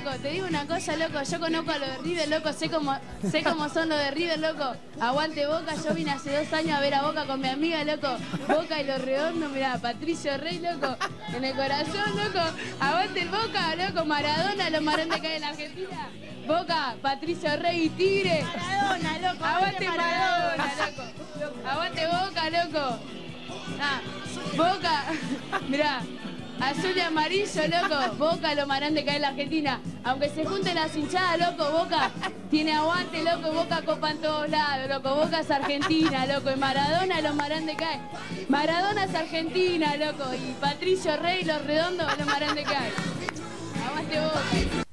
loco. Te digo una cosa, loco. Yo conozco a los de River, loco. Sé cómo, sé cómo son los de River, loco. Aguante Boca. Yo vine hace dos años a ver a Boca con mi amiga, loco. Boca y los redondos, mirá. Patricio Rey, loco. En el corazón, loco. Aguante el Boca, loco. Maradona, los marones que hay en la Argentina. Boca, Patricio Rey y Tigre. Maradona, loco. Aguante Maradona, loco. Aguante Boca, loco. Ah, Boca, mirá, azul y amarillo, loco. Boca lo marán de caer en la Argentina. Aunque se junten las hinchadas, loco, Boca tiene aguante, loco. Boca copa en todos lados, loco. Boca es Argentina, loco. Y Maradona los marán de caer. Maradona es Argentina, loco. Y Patricio Rey, los redondos, los marán de caer. Aguante Boca.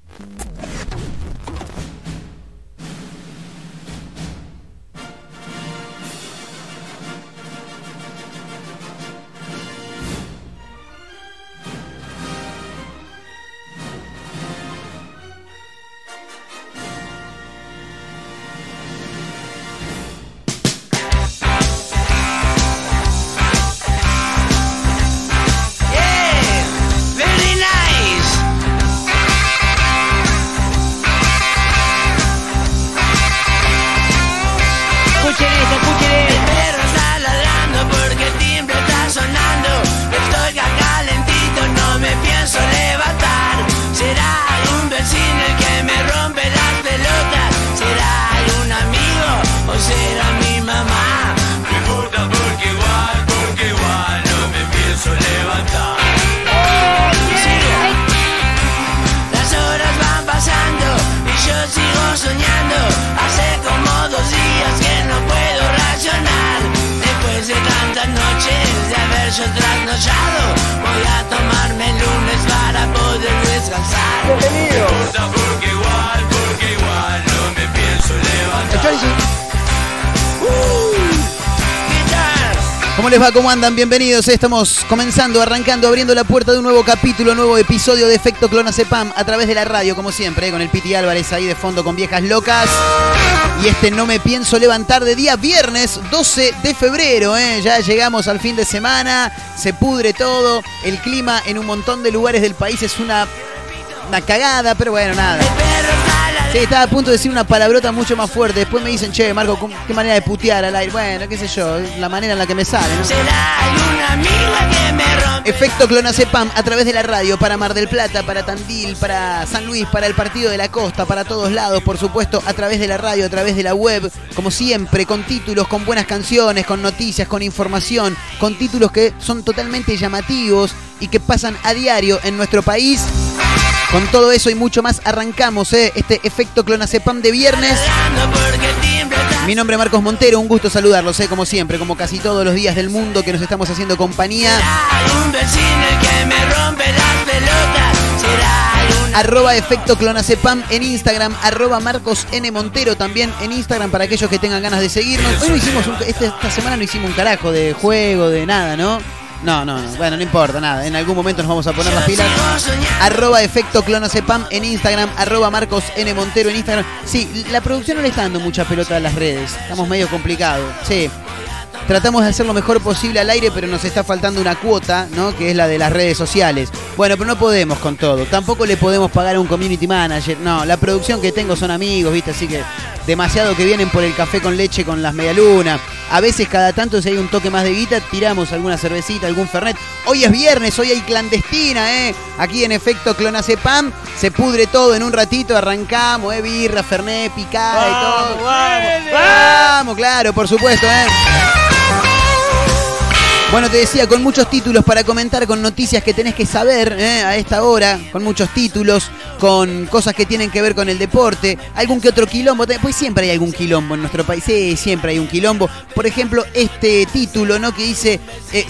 ¿Cómo les va? ¿Cómo andan? Bienvenidos. Estamos comenzando, arrancando, abriendo la puerta de un nuevo capítulo, nuevo episodio de Efecto Clonacepam a través de la radio, como siempre, con el Piti Álvarez ahí de fondo con viejas locas. Y este no me pienso levantar de día viernes 12 de febrero. ¿eh? Ya llegamos al fin de semana, se pudre todo. El clima en un montón de lugares del país es una, una cagada, pero bueno, nada. Sí, estaba a punto de decir una palabrota mucho más fuerte. Después me dicen, che, Marco, ¿cómo- ¿qué manera de putear al aire? Bueno, qué sé yo, la manera en la que me sale, ¿no? Efecto Clonacepam a través de la radio para Mar del Plata, para Tandil, para San Luis, para el Partido de la Costa, para todos lados, por supuesto, a través de la radio, a través de la web, como siempre, con títulos, con buenas canciones, con noticias, con información, con títulos que son totalmente llamativos y que pasan a diario en nuestro país. Con todo eso y mucho más arrancamos ¿eh? este efecto Clonacepam de viernes. Mi nombre es Marcos Montero, un gusto saludarlos, ¿eh? como siempre, como casi todos los días del mundo que nos estamos haciendo compañía. Arroba efecto clonacepam en Instagram, arroba Marcos N. Montero también en Instagram para aquellos que tengan ganas de seguirnos. Hoy no hicimos un- este- esta semana no hicimos un carajo de juego, de nada, ¿no? No, no, no. Bueno, no importa, nada. En algún momento nos vamos a poner las pilas. Arroba efecto clonacepam en Instagram, arroba Marcos N. Montero en Instagram. Sí, la producción no le está dando mucha pelota a las redes. Estamos medio complicados. Sí. Tratamos de hacer lo mejor posible al aire, pero nos está faltando una cuota, ¿no? Que es la de las redes sociales. Bueno, pero no podemos con todo. Tampoco le podemos pagar a un community manager. No, la producción que tengo son amigos, ¿viste? Así que demasiado que vienen por el café con leche con las medialunas. A veces cada tanto si hay un toque más de guita, tiramos alguna cervecita, algún fernet. Hoy es viernes, hoy hay clandestina, ¿eh? Aquí en efecto Clonacepam se pudre todo en un ratito, arrancamos, ¿eh? Birra, fernet, picada y todo. vamos, Vamos, claro, por supuesto, ¿eh? Bueno, te decía, con muchos títulos para comentar, con noticias que tenés que saber ¿eh? a esta hora, con muchos títulos, con cosas que tienen que ver con el deporte, algún que otro quilombo, pues siempre hay algún quilombo en nuestro país, sí, siempre hay un quilombo. Por ejemplo, este título, ¿no? Que dice, eh,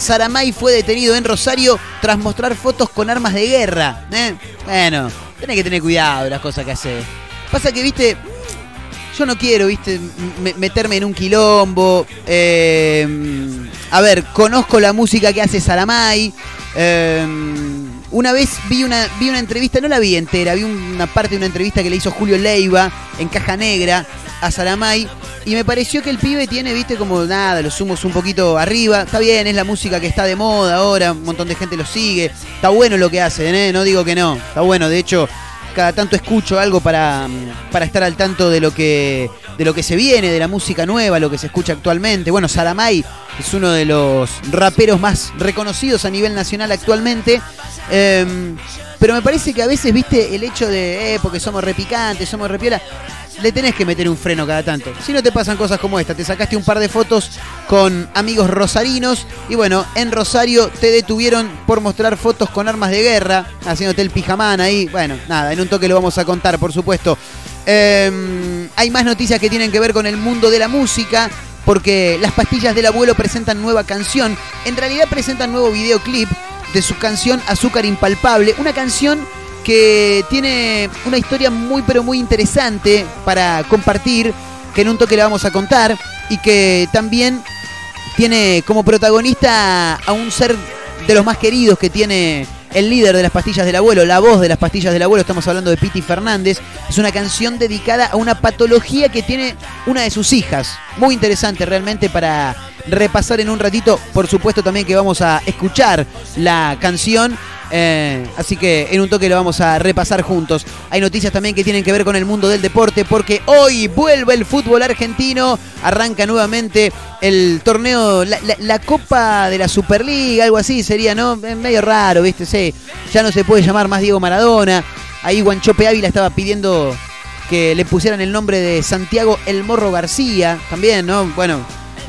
fue detenido en Rosario tras mostrar fotos con armas de guerra. ¿eh? Bueno, tenés que tener cuidado las cosas que haces. Pasa que, viste, yo no quiero, viste, me- meterme en un quilombo. eh, a ver, conozco la música que hace Saramay. eh, una vez vi una, vi una entrevista, no la vi entera, vi una parte de una entrevista que le hizo Julio Leiva en Caja Negra a Saramay. Y me pareció que el pibe tiene, viste, como nada, los humos un poquito arriba. Está bien, es la música que está de moda ahora, un montón de gente lo sigue. Está bueno lo que hacen, ¿eh? No digo que no. Está bueno, de hecho, cada tanto escucho algo para, para estar al tanto de lo que de lo que se viene, de la música nueva, lo que se escucha actualmente. Bueno, Salamay es uno de los raperos más reconocidos a nivel nacional actualmente. Em, pero me parece que a veces, viste, el hecho de, eh, porque somos repicantes, somos repiola, le tenés que meter un freno cada tanto. Si no te pasan cosas como esta, te sacaste un par de fotos con amigos rosarinos y bueno, en Rosario te detuvieron por mostrar fotos con armas de guerra, haciéndote el pijamán ahí. Bueno, nada, en un toque lo vamos a contar, por supuesto. Eh, hay más noticias que tienen que ver con el mundo de la música. Porque las pastillas del abuelo presentan nueva canción. En realidad presentan nuevo videoclip de su canción Azúcar Impalpable. Una canción que tiene una historia muy pero muy interesante para compartir. Que en un toque le vamos a contar. Y que también tiene como protagonista a un ser de los más queridos que tiene el líder de las pastillas del abuelo, la voz de las pastillas del abuelo, estamos hablando de Piti Fernández, es una canción dedicada a una patología que tiene una de sus hijas. Muy interesante realmente para repasar en un ratito, por supuesto también que vamos a escuchar la canción. Eh, así que en un toque lo vamos a repasar juntos. Hay noticias también que tienen que ver con el mundo del deporte porque hoy vuelve el fútbol argentino. Arranca nuevamente el torneo, la, la- Copa de la Superliga, algo así sería, ¿no? Medio raro, ¿viste? Sí, ya no se puede llamar más Diego Maradona. Ahí Guanchope Ávila estaba pidiendo que le pusieran el nombre de Santiago El Morro García, también, ¿no? Bueno,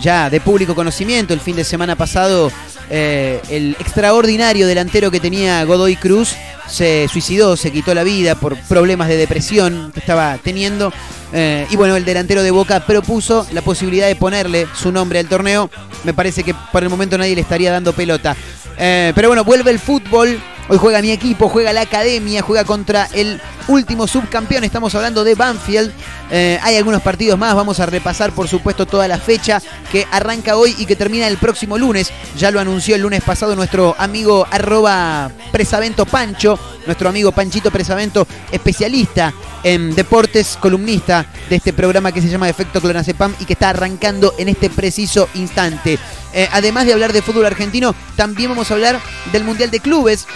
ya de público conocimiento, el fin de semana pasado eh, el extraordinario delantero que tenía Godoy Cruz se suicidó, se quitó la vida por problemas de depresión que estaba teniendo. Eh, y bueno, el delantero de Boca propuso la posibilidad de ponerle su nombre al torneo. Me parece que por el momento nadie le estaría dando pelota. Eh, pero bueno, vuelve el fútbol. Hoy juega mi equipo, juega la academia, juega contra el último subcampeón. Estamos hablando de Banfield. Eh, hay algunos partidos más. Vamos a repasar, por supuesto, toda la fecha que arranca hoy y que termina el próximo lunes. Ya lo anunció el lunes pasado nuestro amigo arroba Presavento Pancho, nuestro amigo Panchito Presavento, especialista en deportes, columnista de este programa que se llama Efecto Clonazepam y que está arrancando en este preciso instante. Eh, además de hablar de fútbol argentino, también vamos a hablar del Mundial de Clubes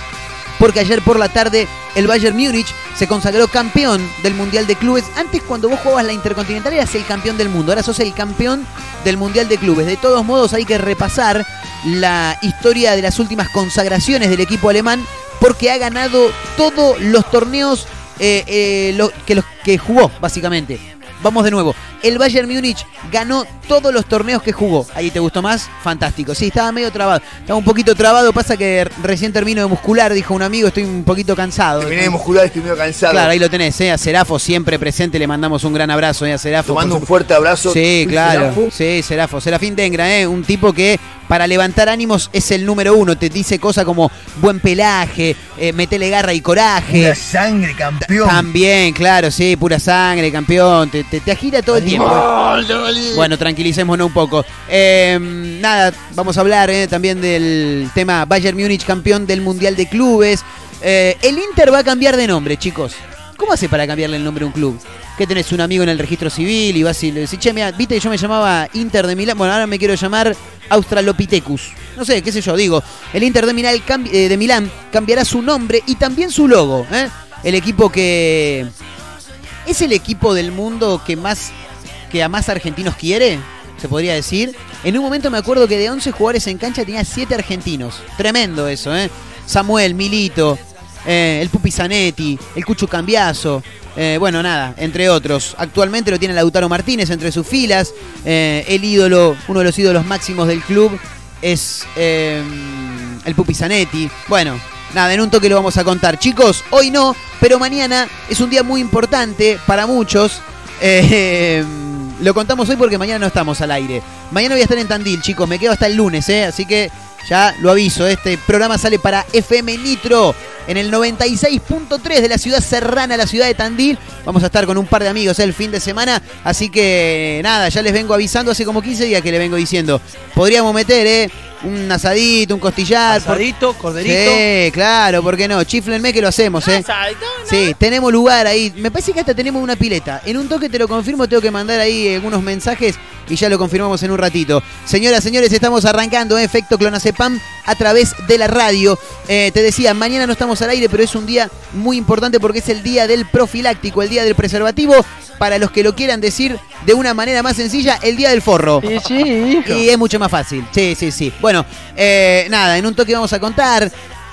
porque ayer por la tarde el Bayern Múnich se consagró campeón del Mundial de Clubes. Antes cuando vos jugabas la Intercontinental eras el campeón del mundo, ahora sos el campeón del Mundial de Clubes. De todos modos hay que repasar la historia de las últimas consagraciones del equipo alemán porque ha ganado todos los torneos eh, eh, lo- que, los que jugó, básicamente. Vamos de nuevo. El Bayern Múnich ganó todos los torneos que jugó. ¿Ahí te gustó más? Fantástico. Sí, estaba medio trabado. Estaba un poquito trabado. Pasa que recién termino de muscular, dijo un amigo. Estoy un poquito cansado. Terminé de muscular, estoy medio cansado. Claro, ahí lo tenés, ¿eh? A Serafo siempre presente. Le mandamos un gran abrazo ¿eh? a Serafo. Te mando por un fuerte abrazo. Sí, claro. Serafo. Sí, Serafo. Serafín Dengra, ¿eh? Un tipo que para levantar ánimos es el número uno. Te dice cosas como buen pelaje, eh, metele garra y coraje. Pura sangre, campeón. También, claro, sí, pura sangre, campeón. Te, te, te agita todo el tiempo. Bueno, tranquilicémonos un poco. Eh, nada, vamos a hablar eh, también del tema Bayern Múnich, campeón del Mundial de Clubes. Eh, el Inter va a cambiar de nombre, chicos. ¿Cómo hace para cambiarle el nombre a un club? ¿Qué tenés un amigo en el registro civil y vas y le decís, che, mira, viste que yo me llamaba Inter de Milán? Bueno, ahora me quiero llamar Australopithecus. No sé, qué sé yo, digo. El Inter de Milán, cambi- eh, de Milán cambiará su nombre y también su logo. ¿eh? El equipo que... ¿Es el equipo del mundo que más que a más argentinos quiere? Se podría decir. En un momento me acuerdo que de 11 jugadores en cancha tenía 7 argentinos. Tremendo eso, ¿eh? Samuel, Milito, eh, el Pupi Zanetti, el Cucho Cambiazo. Eh, bueno, nada, entre otros. Actualmente lo tiene Lautaro Martínez entre sus filas. eh, el ídolo, uno de los ídolos máximos del club es eh, el Pupi Zanetti. Bueno, nada, en un toque lo vamos a contar. Chicos, hoy no, pero mañana es un día muy importante para muchos. Lo contamos hoy porque mañana no estamos al aire. Mañana voy a estar en Tandil, chicos. Me quedo hasta el lunes, ¿eh? Así que ya lo aviso. Este programa sale para FM Nitro en el 96.3 de la ciudad serrana, la ciudad de Tandil. Vamos a estar con un par de amigos ¿eh? el fin de semana. Así que nada, ya les vengo avisando hace como 15 días que les vengo diciendo. Podríamos meter, ¿eh? Un asadito, un costillar. por- Asadito, corderito. Sí, claro, ¿por qué no? Chiflenme que lo hacemos, ¿eh? Asadito, ¿no? Sí, tenemos lugar ahí. Me parece que hasta tenemos una pileta. En un toque te lo confirmo, tengo que mandar ahí algunos mensajes y ya lo confirmamos en un ratito. Señoras, señores, estamos arrancando ¿eh? Efecto Clonazepam a través de la radio. Eh, te decía, mañana no estamos al aire, pero es un día muy importante porque es el día del profiláctico, el día del preservativo. Para los que lo quieran decir de una manera más sencilla, el día del forro. Sí, sí, hijo. Y es mucho más fácil. Sí, sí, sí. Bueno, eh, nada, en un toque vamos a contar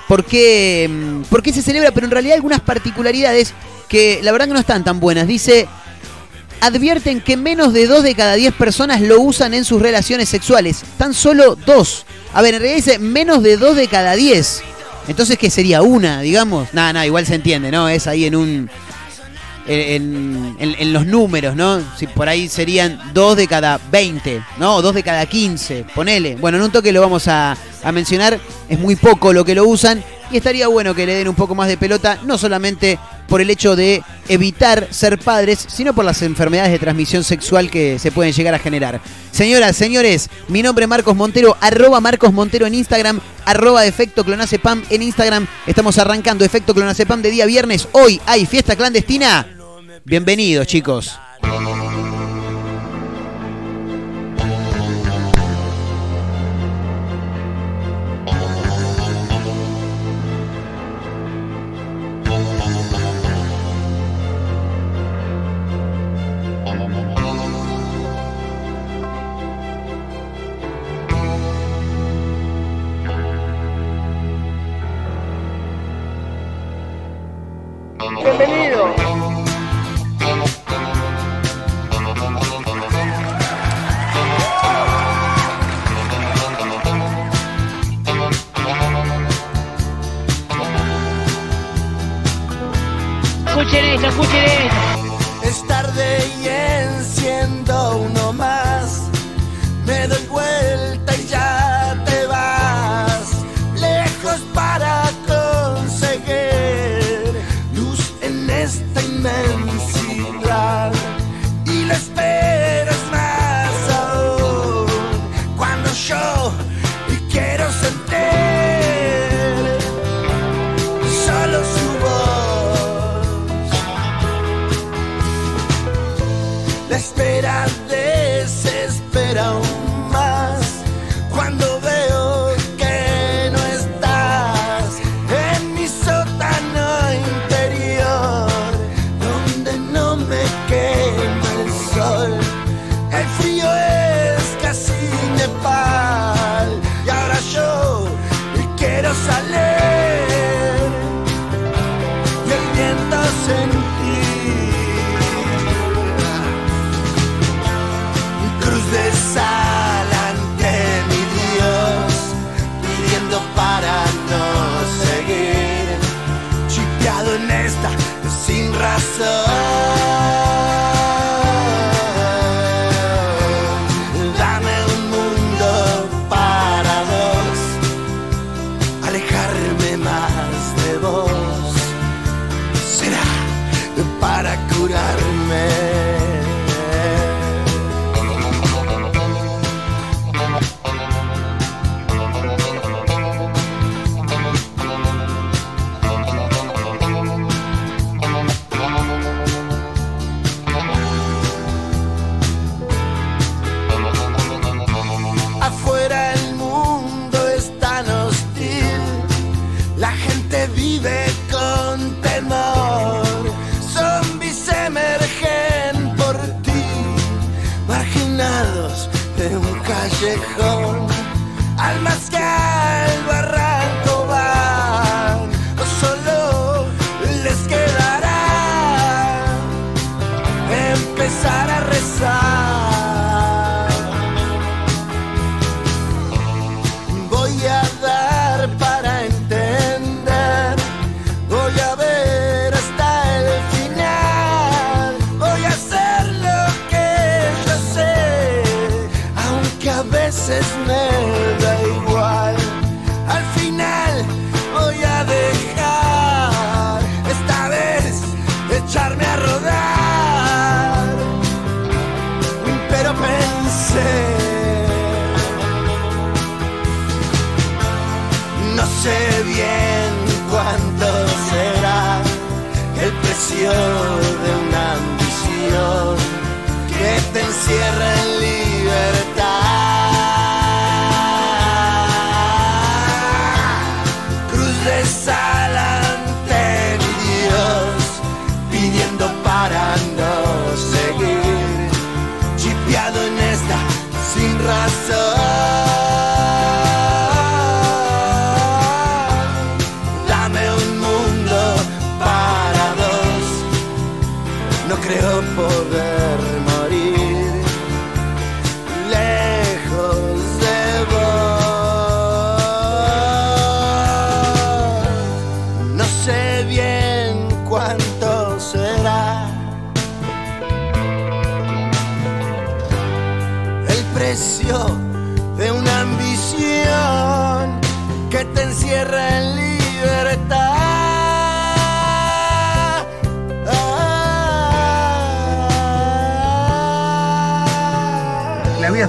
por qué, mm, por qué se celebra, pero en realidad algunas particularidades que la verdad que no están tan buenas. Dice, advierten que menos de dos de cada diez personas lo usan en sus relaciones sexuales. Tan solo dos. A ver, en realidad dice menos de dos de cada diez. Entonces, ¿qué sería? Una, digamos. Nada, nada, igual se entiende, ¿no? Es ahí en un... En, los números, ¿no? Si por ahí serían dos de cada 20, ¿no? O dos de cada 15, ponele. Bueno, en un toque lo vamos a, a mencionar. Es muy poco lo que lo usan. Y estaría bueno que le den un poco más de pelota, no solamente por el hecho de evitar ser padres, sino por las enfermedades de transmisión sexual que se pueden llegar a generar. Señoras, señores, mi nombre es Marcos Montero, arroba Marcos Montero en Instagram, arroba Efecto Clonacepam en Instagram. Estamos arrancando Efecto Clonacepam de día viernes. Hoy hay fiesta clandestina. Bienvenidos, chicos.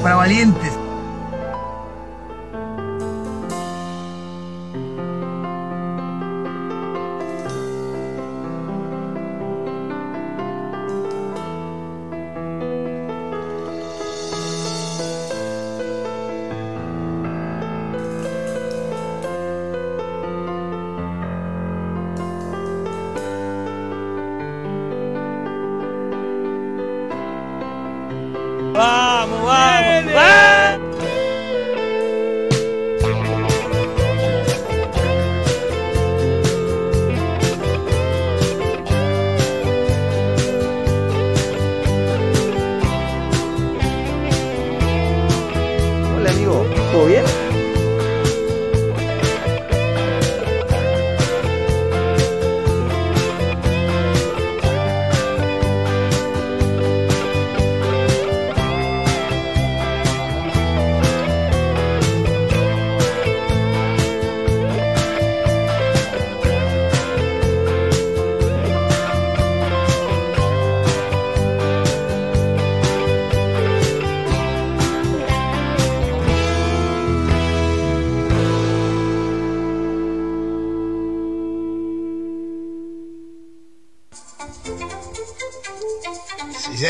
Para valientes.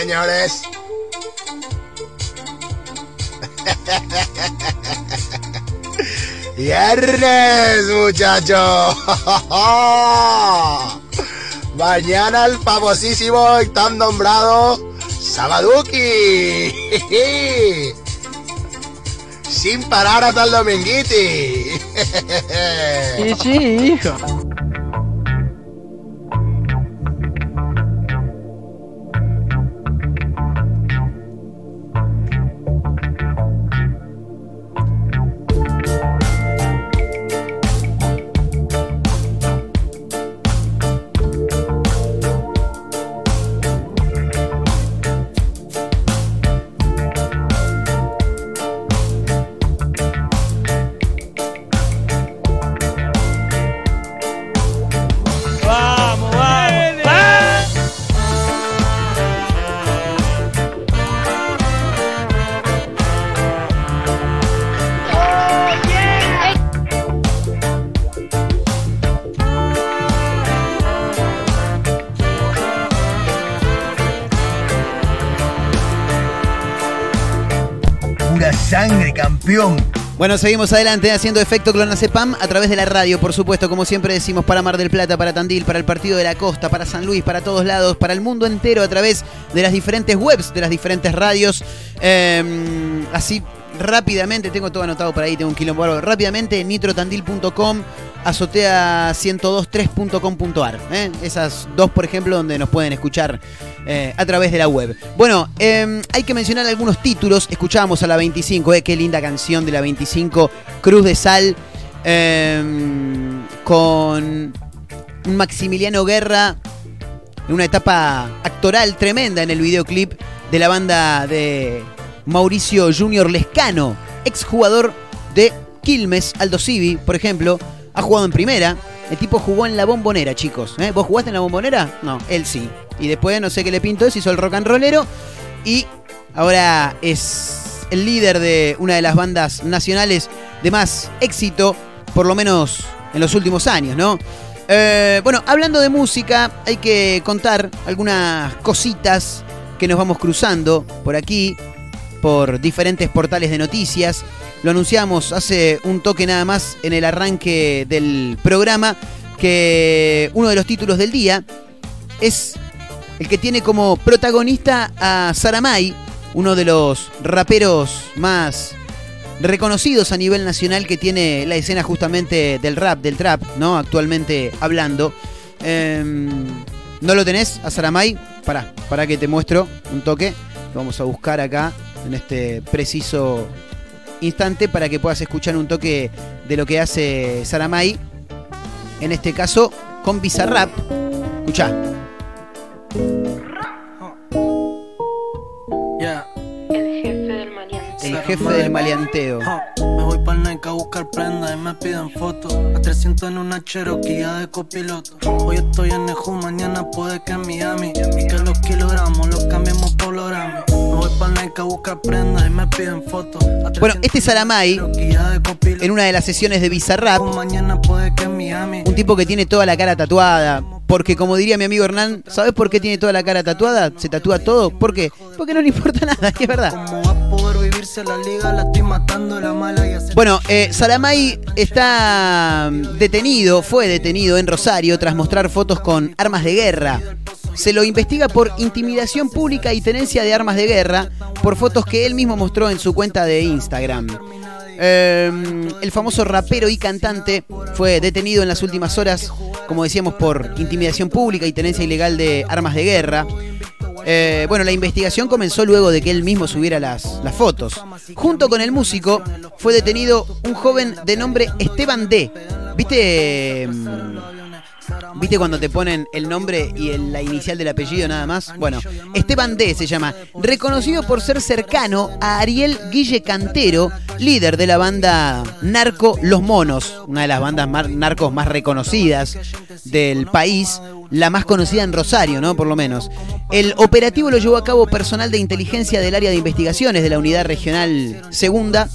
Señores. Viernes, muchachos. Mañana el famosísimo y tan nombrado Sabaduki. Sin parar hasta el dominguiti. Sí, sí, hijo. Bueno, seguimos adelante haciendo efecto clonazepam a través de la radio, por supuesto, como siempre decimos, para Mar del Plata, para Tandil, para el Partido de la Costa, para San Luis, para todos lados, para el mundo entero a través de las diferentes webs, de las diferentes radios. Eh, así rápidamente, tengo todo anotado por ahí, tengo un quilombo. Rápidamente, nitrotandil.com, azotea1023.com.ar. ¿eh? Esas dos, por ejemplo, donde nos pueden escuchar eh, a través de la web. Bueno, eh, hay que mencionar algunos títulos. Escuchábamos a la 25, eh, qué linda canción de la 25, Cruz de Sal, eh, con un Maximiliano Guerra en una etapa actoral tremenda en el videoclip de la banda de Mauricio Junior Lescano, exjugador de Quilmes, Aldo Civi, por ejemplo, ha jugado en primera. El tipo jugó en la bombonera, chicos. ¿eh? ¿Vos jugaste en la bombonera? No, él sí. Y después no sé qué le pintó, se hizo el rock and rollero y ahora es el líder de una de las bandas nacionales de más éxito, por lo menos en los últimos años, ¿no? Eh, bueno, hablando de música, hay que contar algunas cositas que nos vamos cruzando por aquí, por diferentes portales de noticias. Lo anunciamos hace un toque nada más en el arranque del programa, que uno de los títulos del día es el que tiene como protagonista a Saramay, uno de los raperos más reconocidos a nivel nacional que tiene la escena justamente del rap, del trap, ¿no? Actualmente hablando. Em, ¿No lo tenés a Saramay? Pará, pará que te muestro un toque. Vamos a buscar acá en este preciso instante para que puedas escuchar un toque de lo que hace Saramay. En este caso, con Bizarrap. Escuchá. El jefe del maleante. El jefe del maleanteo. Me voy para Nike a buscar prenda y me piden fotos. A 300 en una Cherokee de copiloto. Hoy estoy en Neju, mañana puede que en Miami. Y que los kilogramos los cambiemos por los Grammy. Me voy para Nike a buscar prenda y me piden fotos. Bueno, 300 este copiloto. en una de las sesiones de Bizarrap. Un tipo que tiene toda la cara tatuada. Porque como diría mi amigo Hernán, ¿sabes por qué tiene toda la cara tatuada? Se tatúa todo. ¿Por qué? Porque no le importa nada, que es verdad. Bueno, eh, Saramay está mm, detenido, fue detenido en Rosario tras mostrar fotos con armas de guerra. Se lo investiga por intimidación pública y tenencia de armas de guerra por fotos que él mismo mostró en su cuenta de Instagram. Eh, el famoso rapero y cantante fue detenido en las últimas horas, como decíamos, por intimidación pública y tenencia ilegal de armas de guerra. Eh, bueno, la investigación comenzó luego de que él mismo subiera las, las fotos. Junto con el músico fue detenido un joven de nombre Esteban D. ¿Viste? ¿Viste cuando te ponen el nombre y el- la inicial del apellido nada más? Bueno, Esteban D se llama, reconocido por ser cercano a Ariel Guille Cantero, líder de la banda Narco Los Monos, una de las bandas narcos más reconocidas del país, la más conocida en Rosario, ¿no? Por lo menos. El operativo lo llevó a cabo personal de inteligencia del área de investigaciones de la Unidad Regional Segunda.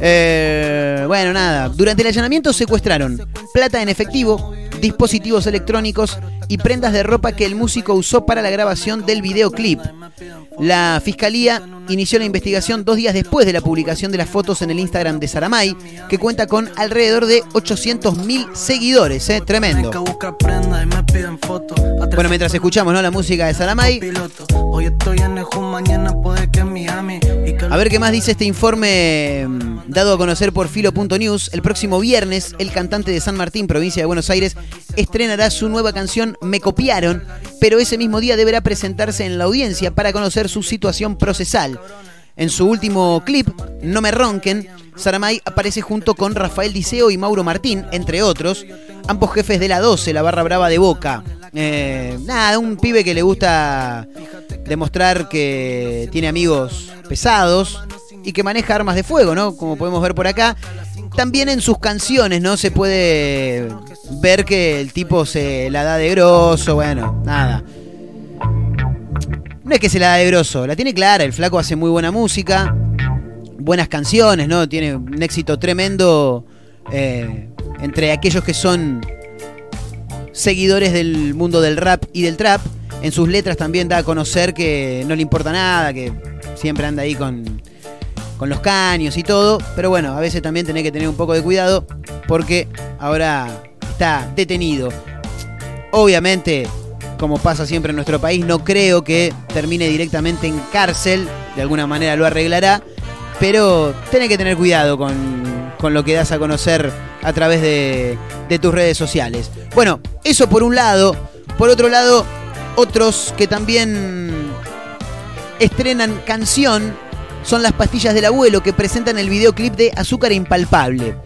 Eh, bueno, nada. Durante el allanamiento secuestraron plata en efectivo, dispositivos electrónicos y prendas de ropa que el músico usó para la grabación del videoclip. La fiscalía inició la investigación dos días después de la publicación de las fotos en el Instagram de Saramay, que cuenta con alrededor de 800.000 seguidores, ¿eh? Tremendo. Bueno, mientras escuchamos ¿no? la música de Saramay, A ver qué más dice este informe mm, dado a conocer por Filo.news. El próximo viernes, el cantante de San Martín, provincia de Buenos Aires, estrenará su nueva canción Me Copiaron, pero ese mismo día deberá presentarse en la audiencia para conocer su situación procesal. En su último clip, No me ronquen, Saramay aparece junto con Rafael Diceo y Mauro Martín, entre otros, ambos jefes de la 12, la barra brava de Boca. Eh, nada, un pibe que le gusta demostrar que tiene amigos pesados y que maneja armas de fuego, ¿no? Como podemos ver por acá. También en sus canciones, ¿no? Se puede ver que el tipo se la da de grosso, bueno, nada. No es que se la da de grosso, la tiene clara, el flaco hace muy buena música, buenas canciones, ¿no? Tiene un éxito tremendo eh, entre aquellos que son seguidores del mundo del rap y del trap. En sus letras también da a conocer que no le importa nada, que siempre anda ahí con, con los caños y todo. Pero bueno, a veces también tenés que tener un poco de cuidado porque ahora está detenido. Obviamente, como pasa siempre en nuestro país, no creo que termine directamente en cárcel. De alguna manera lo arreglará. Pero tenés que tener cuidado con, con lo que das a conocer a través de, de tus redes sociales. Bueno, eso por un lado. Por otro lado, otros que también estrenan canción son las pastillas del abuelo que presentan el videoclip de Azúcar Impalpable.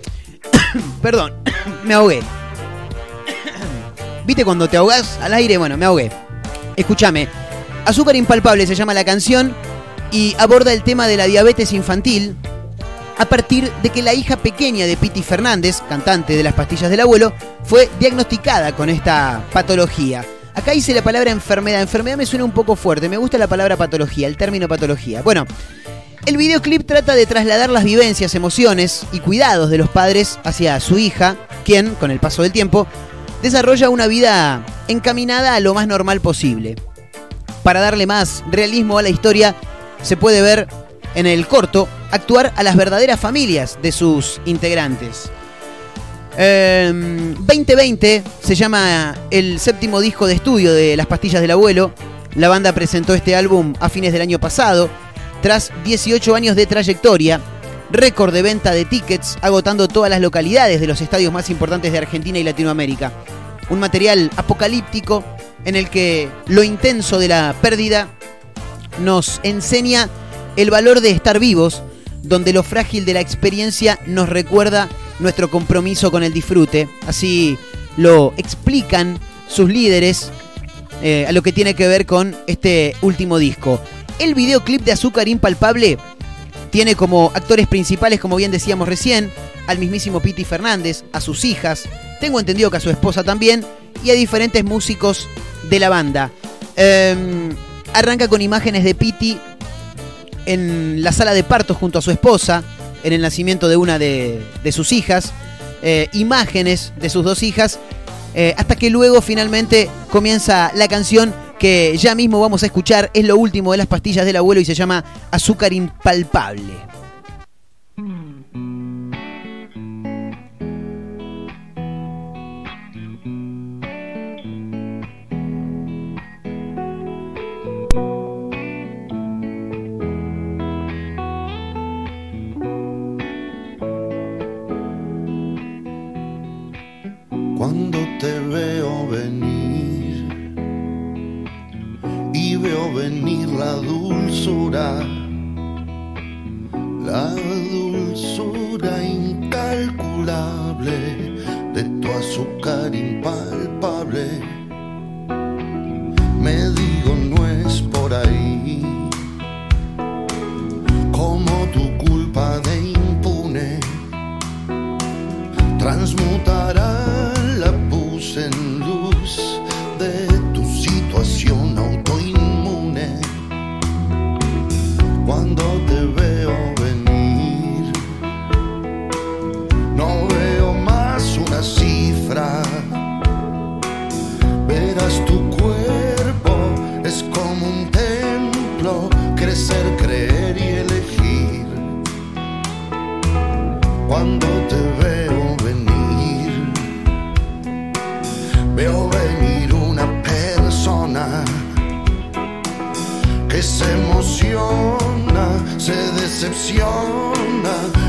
Perdón, me ahogué. ¿Viste cuando te ahogás al aire? Bueno, me ahogué. Escúchame. Azúcar Impalpable se llama la canción y aborda el tema de la diabetes infantil a partir de que la hija pequeña de Piti Fernández, cantante de las pastillas del abuelo, fue diagnosticada con esta patología. Acá hice la palabra enfermedad. Enfermedad me suena un poco fuerte. Me gusta la palabra patología, el término patología. Bueno, el videoclip trata de trasladar las vivencias, emociones y cuidados de los padres hacia su hija, quien, con el paso del tiempo, desarrolla una vida encaminada a lo más normal posible. Para darle más realismo a la historia, se puede ver en el corto actuar a las verdaderas familias de sus integrantes. Eh, 2020 se llama el séptimo disco de estudio de Las Pastillas del Abuelo. La banda presentó este álbum a fines del año pasado, tras 18 años de trayectoria, récord de venta de tickets, agotando todas las localidades de los estadios más importantes de Argentina y Latinoamérica. Un material apocalíptico en el que lo intenso de la pérdida nos enseña el valor de estar vivos, donde lo frágil de la experiencia nos recuerda nuestro compromiso con el disfrute. Así lo explican sus líderes eh, a lo que tiene que ver con este último disco. El videoclip de Azúcar Impalpable tiene como actores principales, como bien decíamos recién, al mismísimo Piti Fernández, a sus hijas, tengo entendido que a su esposa también, y a diferentes músicos de la banda. Em, arranca con imágenes de Piti en la sala de partos junto a su esposa, en el nacimiento de una de, sus hijas, eh, imágenes de sus dos hijas, eh, hasta que luego finalmente comienza la canción que ya mismo vamos a escuchar, es lo último de las pastillas del abuelo y se llama Azúcar Impalpable. Se emociona, se decepciona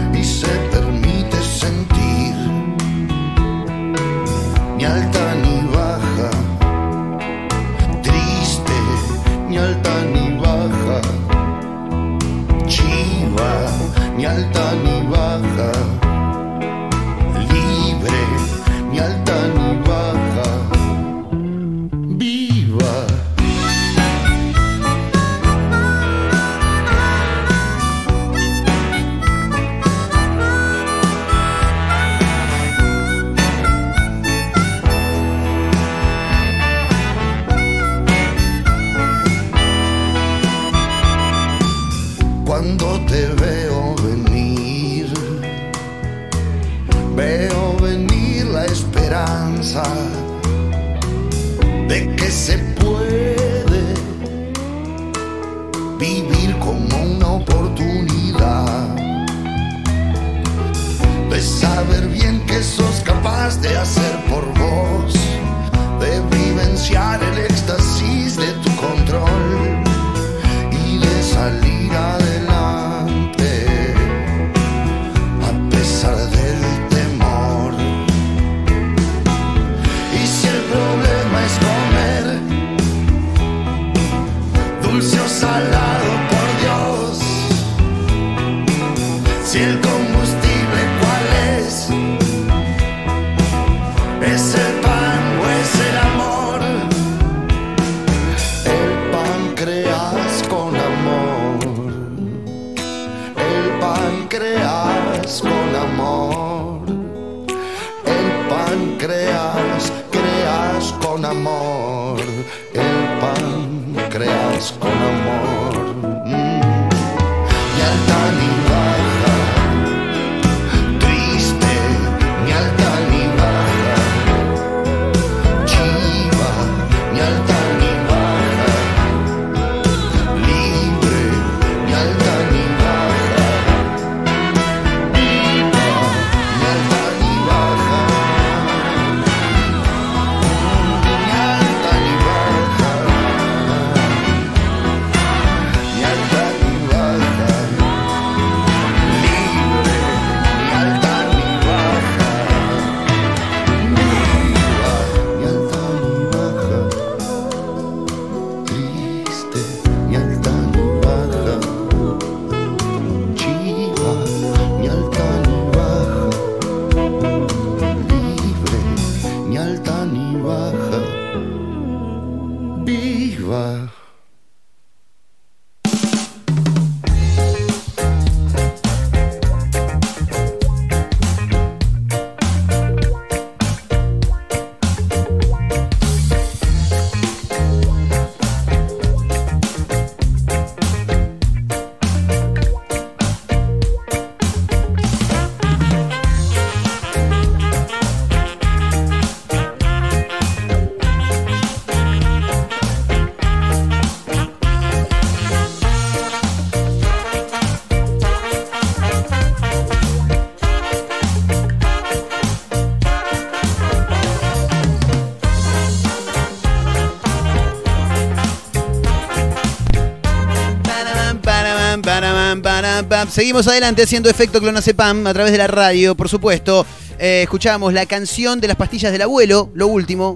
Seguimos adelante haciendo efecto clonazepam a través de la radio, por supuesto. Eh, escuchábamos la canción de las pastillas del abuelo, lo último.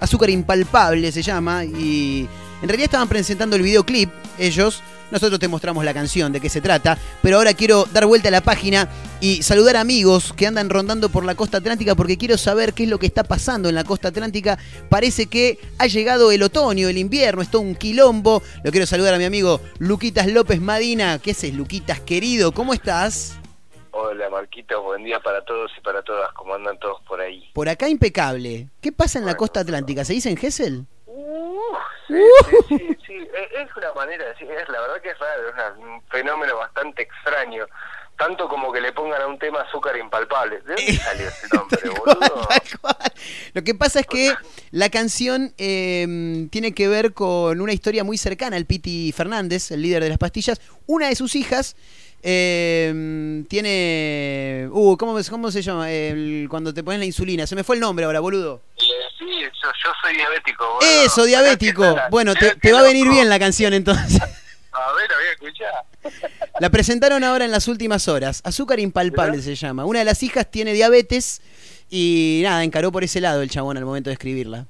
Azúcar impalpable se llama. Y en realidad estaban presentando el videoclip, ellos. Nosotros te mostramos la canción, de qué se trata. Pero ahora quiero dar vuelta a la página y saludar amigos que andan rondando por la costa atlántica porque quiero saber qué es lo que está pasando en la costa atlántica. Parece que ha llegado el otoño, el invierno, es todo un quilombo. Lo quiero saludar a mi amigo Luquitas López Madina. ¿Qué haces, Luquitas, querido? ¿Cómo estás? Hola Marquitos, buen día para todos y para todas, ¿cómo andan todos por ahí? Por acá impecable. ¿Qué pasa en la costa atlántica? ¿Se dice en Gessel? Sí, sí, sí, sí, es una manera de decir, es la verdad que es raro, es un fenómeno bastante extraño, tanto como que le pongan a un tema azúcar impalpable. ¿De dónde salió ese nombre, boludo? Lo que pasa es que la canción eh, tiene que ver con una historia muy cercana al Piti Fernández, el líder de las pastillas. Una de sus hijas eh, tiene... Uh, ¿cómo, cómo se llama? El- cuando te pones la insulina. Se me fue el nombre ahora, boludo. Eh, Sí, yo, yo soy diabético, boludo. Eso, diabético. Bueno, te, te va a venir bien la canción entonces. A ver, la voy a escuchar. La presentaron ahora en las últimas horas. Azúcar impalpable se llama. Una de las hijas tiene diabetes y nada, encaró por ese lado el chabón al momento de escribirla.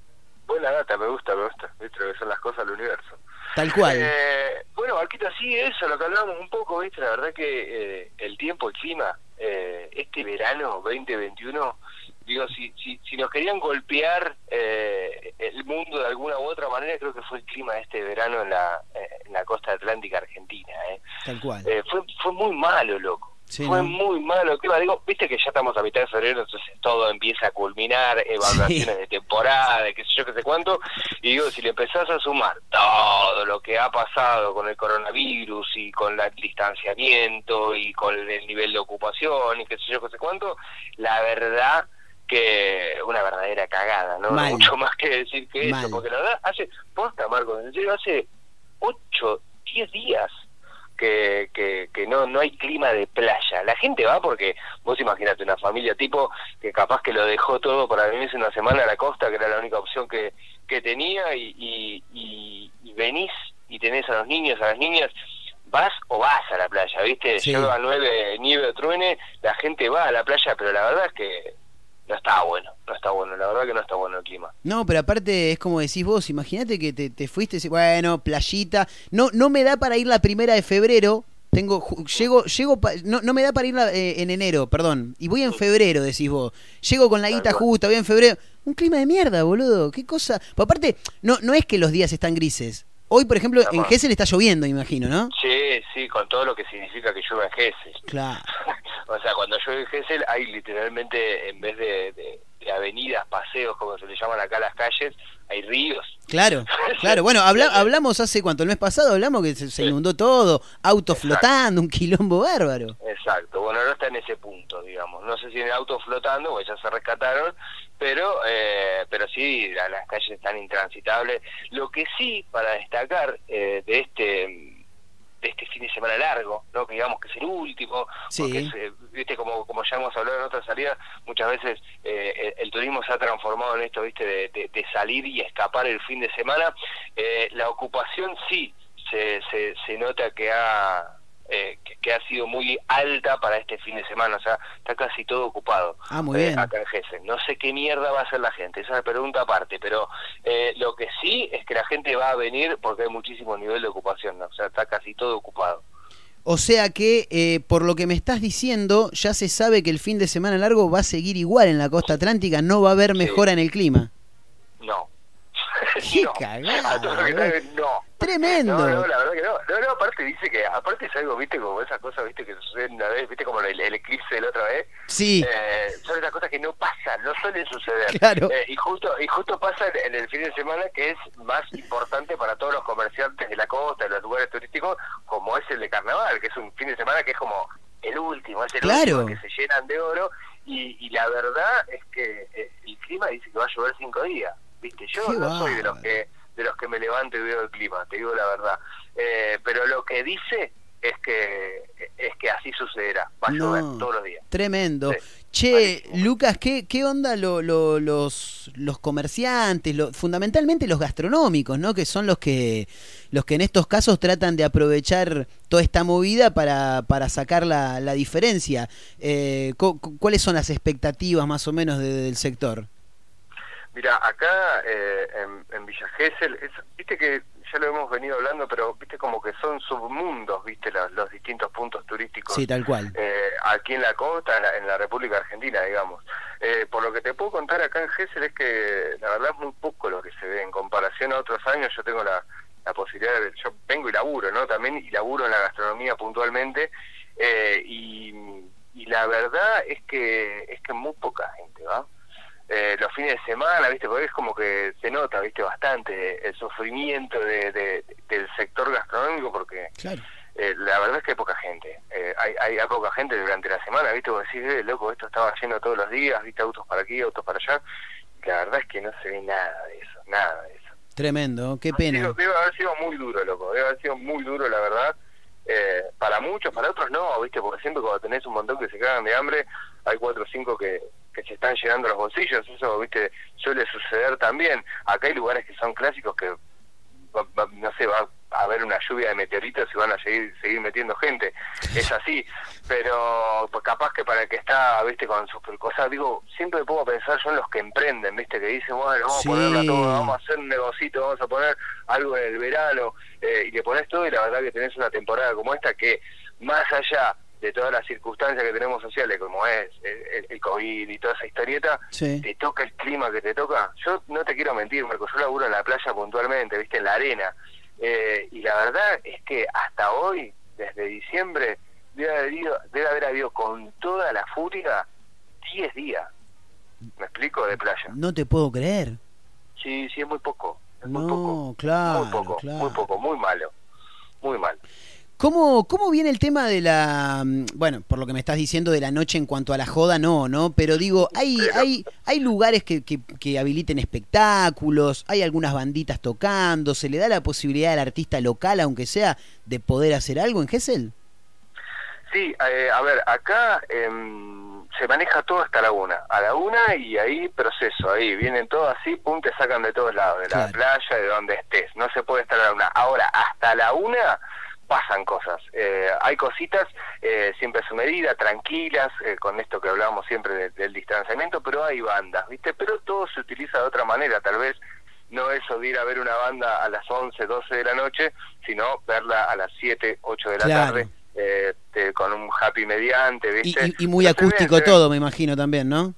Buena data, me gusta, me gusta. Viste lo que son las cosas del universo. Tal cual. Eh, bueno, Marquito, sí, eso, lo que hablamos un poco, ¿viste? La verdad que eh, el tiempo, el clima, eh, este verano 2021, digo, si, si, si nos querían golpear eh, el mundo de alguna u otra manera, creo que fue el clima de este verano en la, eh, en la costa atlántica argentina, ¿eh? Tal cual. Eh, fue, fue muy malo, loco. Sí, fue ¿no? muy malo el clima. Digo, viste que ya estamos a mitad de febrero, entonces todo empieza a culminar, evaluaciones de temporada, de qué sé yo, qué sé cuánto. Y digo, si le empezás a sumar todo lo que ha pasado con el coronavirus y con la- el distanciamiento y con el nivel de ocupación y qué sé yo, qué sé cuánto, la verdad que una verdadera cagada, ¿no? Mal. mucho más que decir que Mal. eso, porque la verdad, hace, posta, Marcos, en serio, hace 8, 10 días que, que, que no, no hay clima de playa. La gente va porque, vos imaginate, una familia tipo que capaz que lo dejó todo para venirse una semana a la costa, que era la única opción que, que tenía, y, y, y- y venís y tenés a los niños, a las niñas, vas o vas a la playa, ¿viste? Sí. A nueve, nieve o truene, la gente va a la playa, pero la verdad es que está bueno, no está bueno, la verdad que no está bueno el clima. No, pero aparte es como decís vos, imagínate que te, te fuiste, bueno, playita, no, no me da para ir la primera de febrero, tengo, llego, llego, no, no me da para ir eh, en enero, perdón, y voy en febrero, decís vos, llego con la guita justa, voy en febrero, un clima de mierda, boludo, qué cosa, Pero aparte, no, no es que los días están grises, hoy por ejemplo en. Gessel está lloviendo, imagino, ¿no? Sí, sí, con todo lo que significa que llueva en Gesell. Claro. O sea, cuando llueve en Gesell hay literalmente, en vez de, de- de avenidas, paseos, como se le llaman acá las calles, hay ríos. Claro, claro. Bueno, habla- hablamos hace cuánto, el mes pasado hablamos que se, se inundó todo, autos flotando, un quilombo bárbaro. Exacto, bueno, no está en ese punto, digamos. No sé si en el auto flotando, pues ya se rescataron, pero eh, pero sí, la- las calles están intransitables. Lo que sí, para destacar eh, de este de este fin de semana largo, ¿no? que digamos que es el último, Sí. porque es, eh, viste como, como ya hemos hablado en otras salidas, muchas veces eh, el, el turismo se ha transformado en esto, viste, de, de- de salir y escapar el fin de semana. Eh, la ocupación sí se, se, se nota que ha eh, que, que ha sido muy alta para este fin de semana, o sea, está casi todo ocupado Ah, muy eh, bien. acá en. No sé qué mierda va a hacer la gente, esa es la pregunta aparte, pero eh, lo que sí es que la gente va a venir porque hay muchísimo nivel de ocupación, ¿no? o sea, está casi todo ocupado. O sea que, eh, por lo que me estás diciendo, ya se sabe que el fin de semana largo va a seguir igual en la costa atlántica, no va a haber mejora en el clima. No. Qué no. cagada, no. Tremendo. No, no, la verdad que no. No, no, aparte dice que, aparte es algo, viste, como esas cosas, viste, que suceden una vez, viste, como el, el eclipse de la otra vez. Sí. Eh, son esas cosas que no pasan, no suelen suceder. Claro. Eh, y justo y justo pasa en, el fin de semana que es más importante para todos los comerciantes de la costa, de los lugares turísticos, como es el de carnaval, que es un fin de semana que es como el último, es el Claro. último que se llenan de oro. Y, y la verdad es que eh, el clima dice que va a llover cinco días. Viste, yo Qué no soy de los que de los que me levanto y veo el clima, te digo la verdad. Eh, pero lo que dice es que es que así sucederá, va a No. llover todos los días. Tremendo. Sí, Che, Lucas, ¿qué, qué onda lo- lo- los, los comerciantes, lo- fundamentalmente los gastronómicos, ¿no? Que son los que, los que en estos casos tratan de aprovechar toda esta movida para, para sacar la, la diferencia. Eh, cu- cu- ¿Cuáles son las expectativas más o menos de- del sector? Mira, acá eh, en, en Villa Gesell, es- viste que ya lo hemos venido hablando, pero viste como que son submundos, viste, los distintos puntos turísticos. Sí, tal cual. eh, aquí en la costa, en la, en la República Argentina, digamos. Eh, por lo que te puedo contar acá en Gesell es que la verdad es muy poco lo que se ve en comparación a otros años. Yo tengo la, la posibilidad de, yo vengo y laburo, ¿no? También y laburo en la gastronomía puntualmente eh, y, y la verdad es que es que muy poca gente, ¿va? Eh, los fines de semana, ¿viste? Porque es como que se nota, ¿viste? Bastante el sufrimiento de, de- del sector gastronómico porque Claro. eh, la verdad es que hay poca gente. Eh, hay, hay, hay poca gente durante la semana, ¿viste? Vos decís, eh, loco, esto estaba lleno todos los días, ¿viste? Autos para aquí, autos para allá. Y la verdad es que no se ve nada de eso, nada de eso. Tremendo, qué pena. debe haber sido muy duro, loco. Debe haber sido muy duro, la verdad. Eh, para muchos, para otros no, ¿viste? Porque siempre cuando tenés un montón que se cagan de hambre, hay cuatro o cinco que, que se están llenando los bolsillos. Eso, ¿viste? Suele suceder también. Acá hay lugares que son clásicos que, va- va- no sé, va a haber una lluvia de meteoritos y van a seguir, seguir metiendo gente. Es así. Pero pues, capaz que para el que está, ¿viste? Con sus cosas, digo, siempre a pensar yo en los que emprenden, ¿viste? Que dicen, bueno, vamos Sí. a ponerla todo, vamos a hacer un negocito, vamos a poner algo en el verano, eh, y le pones todo y la verdad que tenés una temporada como esta que más allá de todas las circunstancias que tenemos sociales, como es el, el- COVID y toda esa historieta, Sí. te toca el clima que te toca. Yo no te quiero mentir, Marco, yo laburo en la playa puntualmente, viste, en la arena, eh, y la verdad es que hasta hoy, desde diciembre, debe haber, habido, debe haber habido con toda la furia 10 días, ¿me explico? De playa. No te puedo creer. Sí, sí, es muy poco. Es muy No, poco. claro, muy poco, claro. muy poco, muy malo. Muy mal. ¿Cómo, ¿Cómo viene el tema de la, mm, bueno, por lo que me estás diciendo de la noche en cuanto a la joda, no, ¿no? Pero digo, hay, hay, hay lugares que, que, que habiliten espectáculos, hay algunas banditas tocando, ¿se le da la posibilidad al artista local, aunque sea, de poder hacer algo en Gessel? Sí, eh, a ver, acá em, se maneja todo hasta la una. A la una y ahí proceso, ahí vienen todos así, pum, te sacan de todos lados, de la playa, de donde estés. No se puede estar a la una. Ahora, hasta la una pasan cosas. Eh, hay cositas eh, siempre a su medida, tranquilas, eh, con esto que hablábamos siempre de- del distanciamiento, pero hay bandas, ¿viste? Pero todo se utiliza de otra manera, tal vez no eso de ir a ver una banda a las 11, 12 de la noche, sino verla a las 7, 8 de la Claro. tarde, eh, te- con un happy mediante, Y, ¿viste? y- y muy acústico ven. todo, me imagino también, ¿no?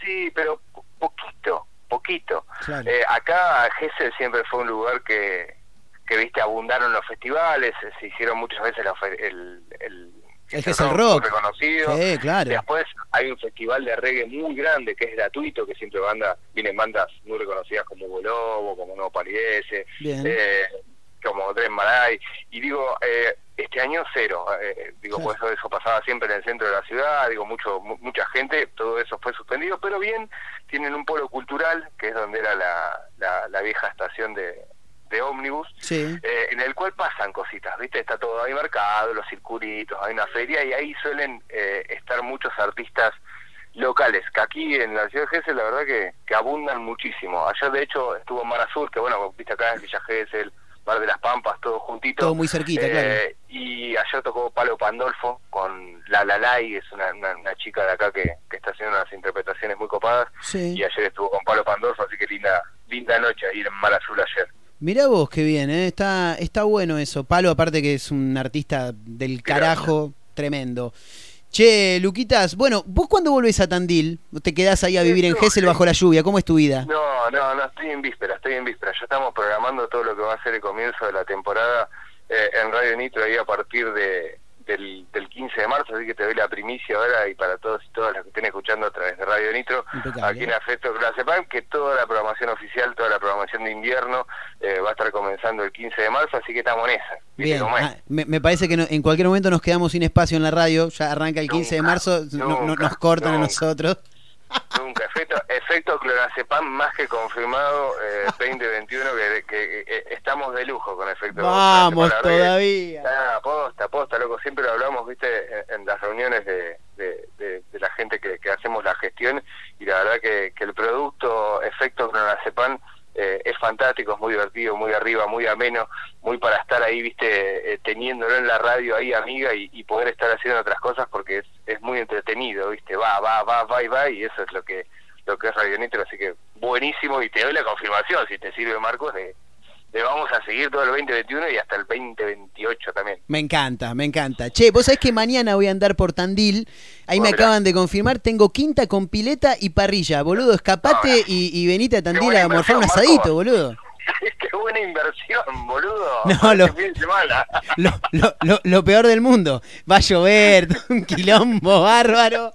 Sí, pero po- poquito, poquito. Claro. Eh, acá Gessel siempre fue un lugar que, que viste, abundaron los festivales, eh, se hicieron muchas veces fe- el, el, Rock. reconocido. Sí, claro. Después hay un festival de reggae muy grande que es gratuito, que siempre banda, vienen bandas muy reconocidas como Hugo Lobo, como No Palidece, eh, como Dren Maray. Y digo, eh, este año cero. eh, digo, Claro. pues eso, eso pasaba siempre en el centro de la ciudad, digo, mucho mu- mucha gente, todo eso fue suspendido, pero bien, tienen un polo cultural, que es donde era la, la, la vieja estación de, de ómnibus, Sí. eh, en el cual pasan cositas, ¿viste? Está todo, hay mercado, los circulitos, hay una feria y ahí suelen eh, estar muchos artistas locales, que aquí en la ciudad de Gesell la verdad que, que abundan muchísimo. Ayer de hecho estuvo en Mar Azul, que bueno, viste acá en Villa Gesell, Mar de las Pampas, todo juntito. Todo muy cerquita, Eh, claro. Y ayer tocó Palo Pandolfo con La La Lai, es una, una, una chica de acá que, que está haciendo unas interpretaciones muy copadas. Sí. Y ayer estuvo con Palo Pandolfo, así que linda linda noche ahí en Mar Azul ayer. Mirá vos, qué bien, ¿eh? está, está bueno eso. Palo, aparte que es un artista del carajo, tremendo. Che, Luquitas, bueno, ¿vos cuándo volvés a Tandil? ¿Te quedás ahí a vivir en Gessel bajo la lluvia? ¿Cómo es tu vida? No, no, no, estoy en víspera, estoy en víspera. Ya estamos programando todo lo que va a ser el comienzo de la temporada eh, en Radio Nitro ahí a partir de, del, del 15 de marzo, así que te doy la primicia ahora y para todos y todas las que estén escuchando a través de Radio Nitro, Impecable. aquí en Afecto que la sepan, que toda la programación oficial, toda la programación de invierno eh, va a estar comenzando el 15 de marzo, así que estamos en esa. ¿viste Bien, ah, me, me parece que no- en cualquier momento nos quedamos sin espacio en la radio, ya arranca el 15 de Nunca, marzo, no- no- nos cortan a nosotros. Nunca, efecto, efecto clonazepam más que confirmado eh, 2021, que, que, eh, estamos de lujo con efecto Vamos clonazepam, todavía. Ah, posta, posta, loco, siempre lo hablamos, viste, en, en las reuniones de, de, de- de la gente que, que hacemos la gestión, y la verdad que, que el producto efecto clonazepam eh, es fantástico, es muy divertido, muy arriba, muy ameno, muy para estar ahí, viste, eh, teniéndolo en la radio ahí, amiga, y, poder estar haciendo otras cosas porque es, es muy entretenido, viste, va, va, va, va y va, y eso es lo que lo que es Radio Nitro, así que buenísimo, y te doy la confirmación, si te sirve, Marcos, de, de vamos a seguir todo el 2021 y hasta el 2028 también. Me encanta, me encanta. Che, vos sabés que mañana voy a andar por Tandil. Ahí me Ah, mirá. acaban de confirmar, tengo quinta con pileta y parrilla. Boludo, escapate y, y venite a Tandil a morfar un asadito, Marco. boludo. Qué buena inversión, boludo. No, este. Lo, lo- lo- lo peor del mundo. Va a llover, un quilombo bárbaro.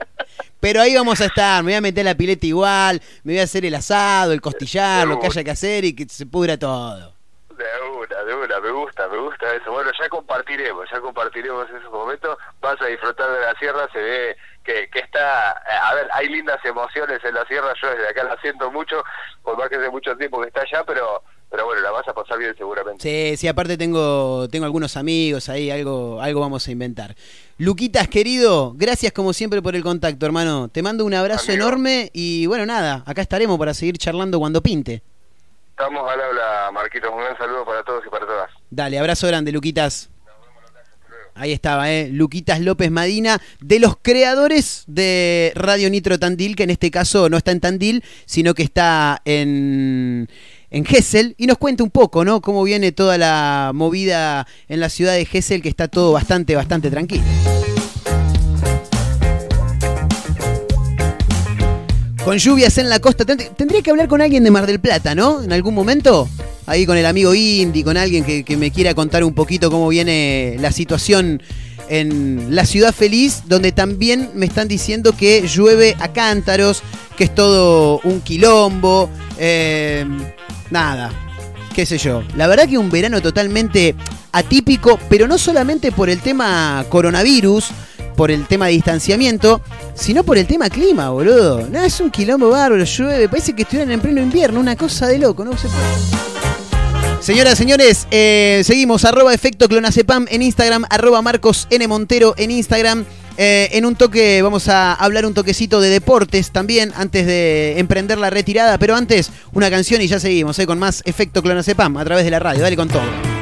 Pero ahí vamos a estar, me voy a meter la pileta igual, me voy a hacer el asado, el costillar, lo que haya que hacer y que se pudra todo. De una, de una, me gusta, me gusta eso. Bueno, ya compartiremos, ya compartiremos esos momentos. Vas a disfrutar de la sierra, se ve que, que está... eh, A ver, hay lindas emociones en la sierra, yo desde acá la siento mucho, por más que hace mucho tiempo que está allá, pero pero bueno, la vas a pasar bien seguramente. Sí, sí, aparte tengo, tengo algunos amigos ahí, algo, algo vamos a inventar. Luquitas, querido, gracias como siempre por el contacto, hermano. Te mando un abrazo Amigo. enorme y bueno, nada, acá estaremos para seguir charlando cuando pinte. Estamos al habla, Marquitos. Un gran saludo para todos y para todas. Dale, abrazo grande, Luquitas. Ahí estaba, ¿eh? Luquitas López Madina, de los creadores de Radio Nitro Tandil, que en este caso no está en Tandil, sino que está en, en Gessel, y nos cuenta un poco, ¿no? Cómo viene toda la movida en la ciudad de Gessel, que está todo bastante, bastante tranquilo. Con lluvias en la costa. Tend- Tendría que hablar con alguien de Mar del Plata, ¿no? En algún momento. Ahí con el amigo Indy, con alguien que, me quiera contar un poquito cómo viene la situación en la ciudad feliz, donde también me están diciendo que llueve a cántaros, que es todo un quilombo. eh, nada, qué sé yo. La verdad que un verano totalmente atípico, pero no solamente por el tema coronavirus, por el tema de distanciamiento, sino por el tema clima, boludo. No, es un quilombo bárbaro, llueve, parece que estuvieran en pleno invierno, una cosa de loco, no se puede. Señoras, señores, eh, seguimos, arroba efecto clonacepam en Instagram, arroba Marcos N. Montero en Instagram. Eh, en un toque vamos a hablar un toquecito de deportes también antes de emprender la retirada, pero antes una canción y ya seguimos eh, con más efecto clonacepam a través de la radio. Dale con todo.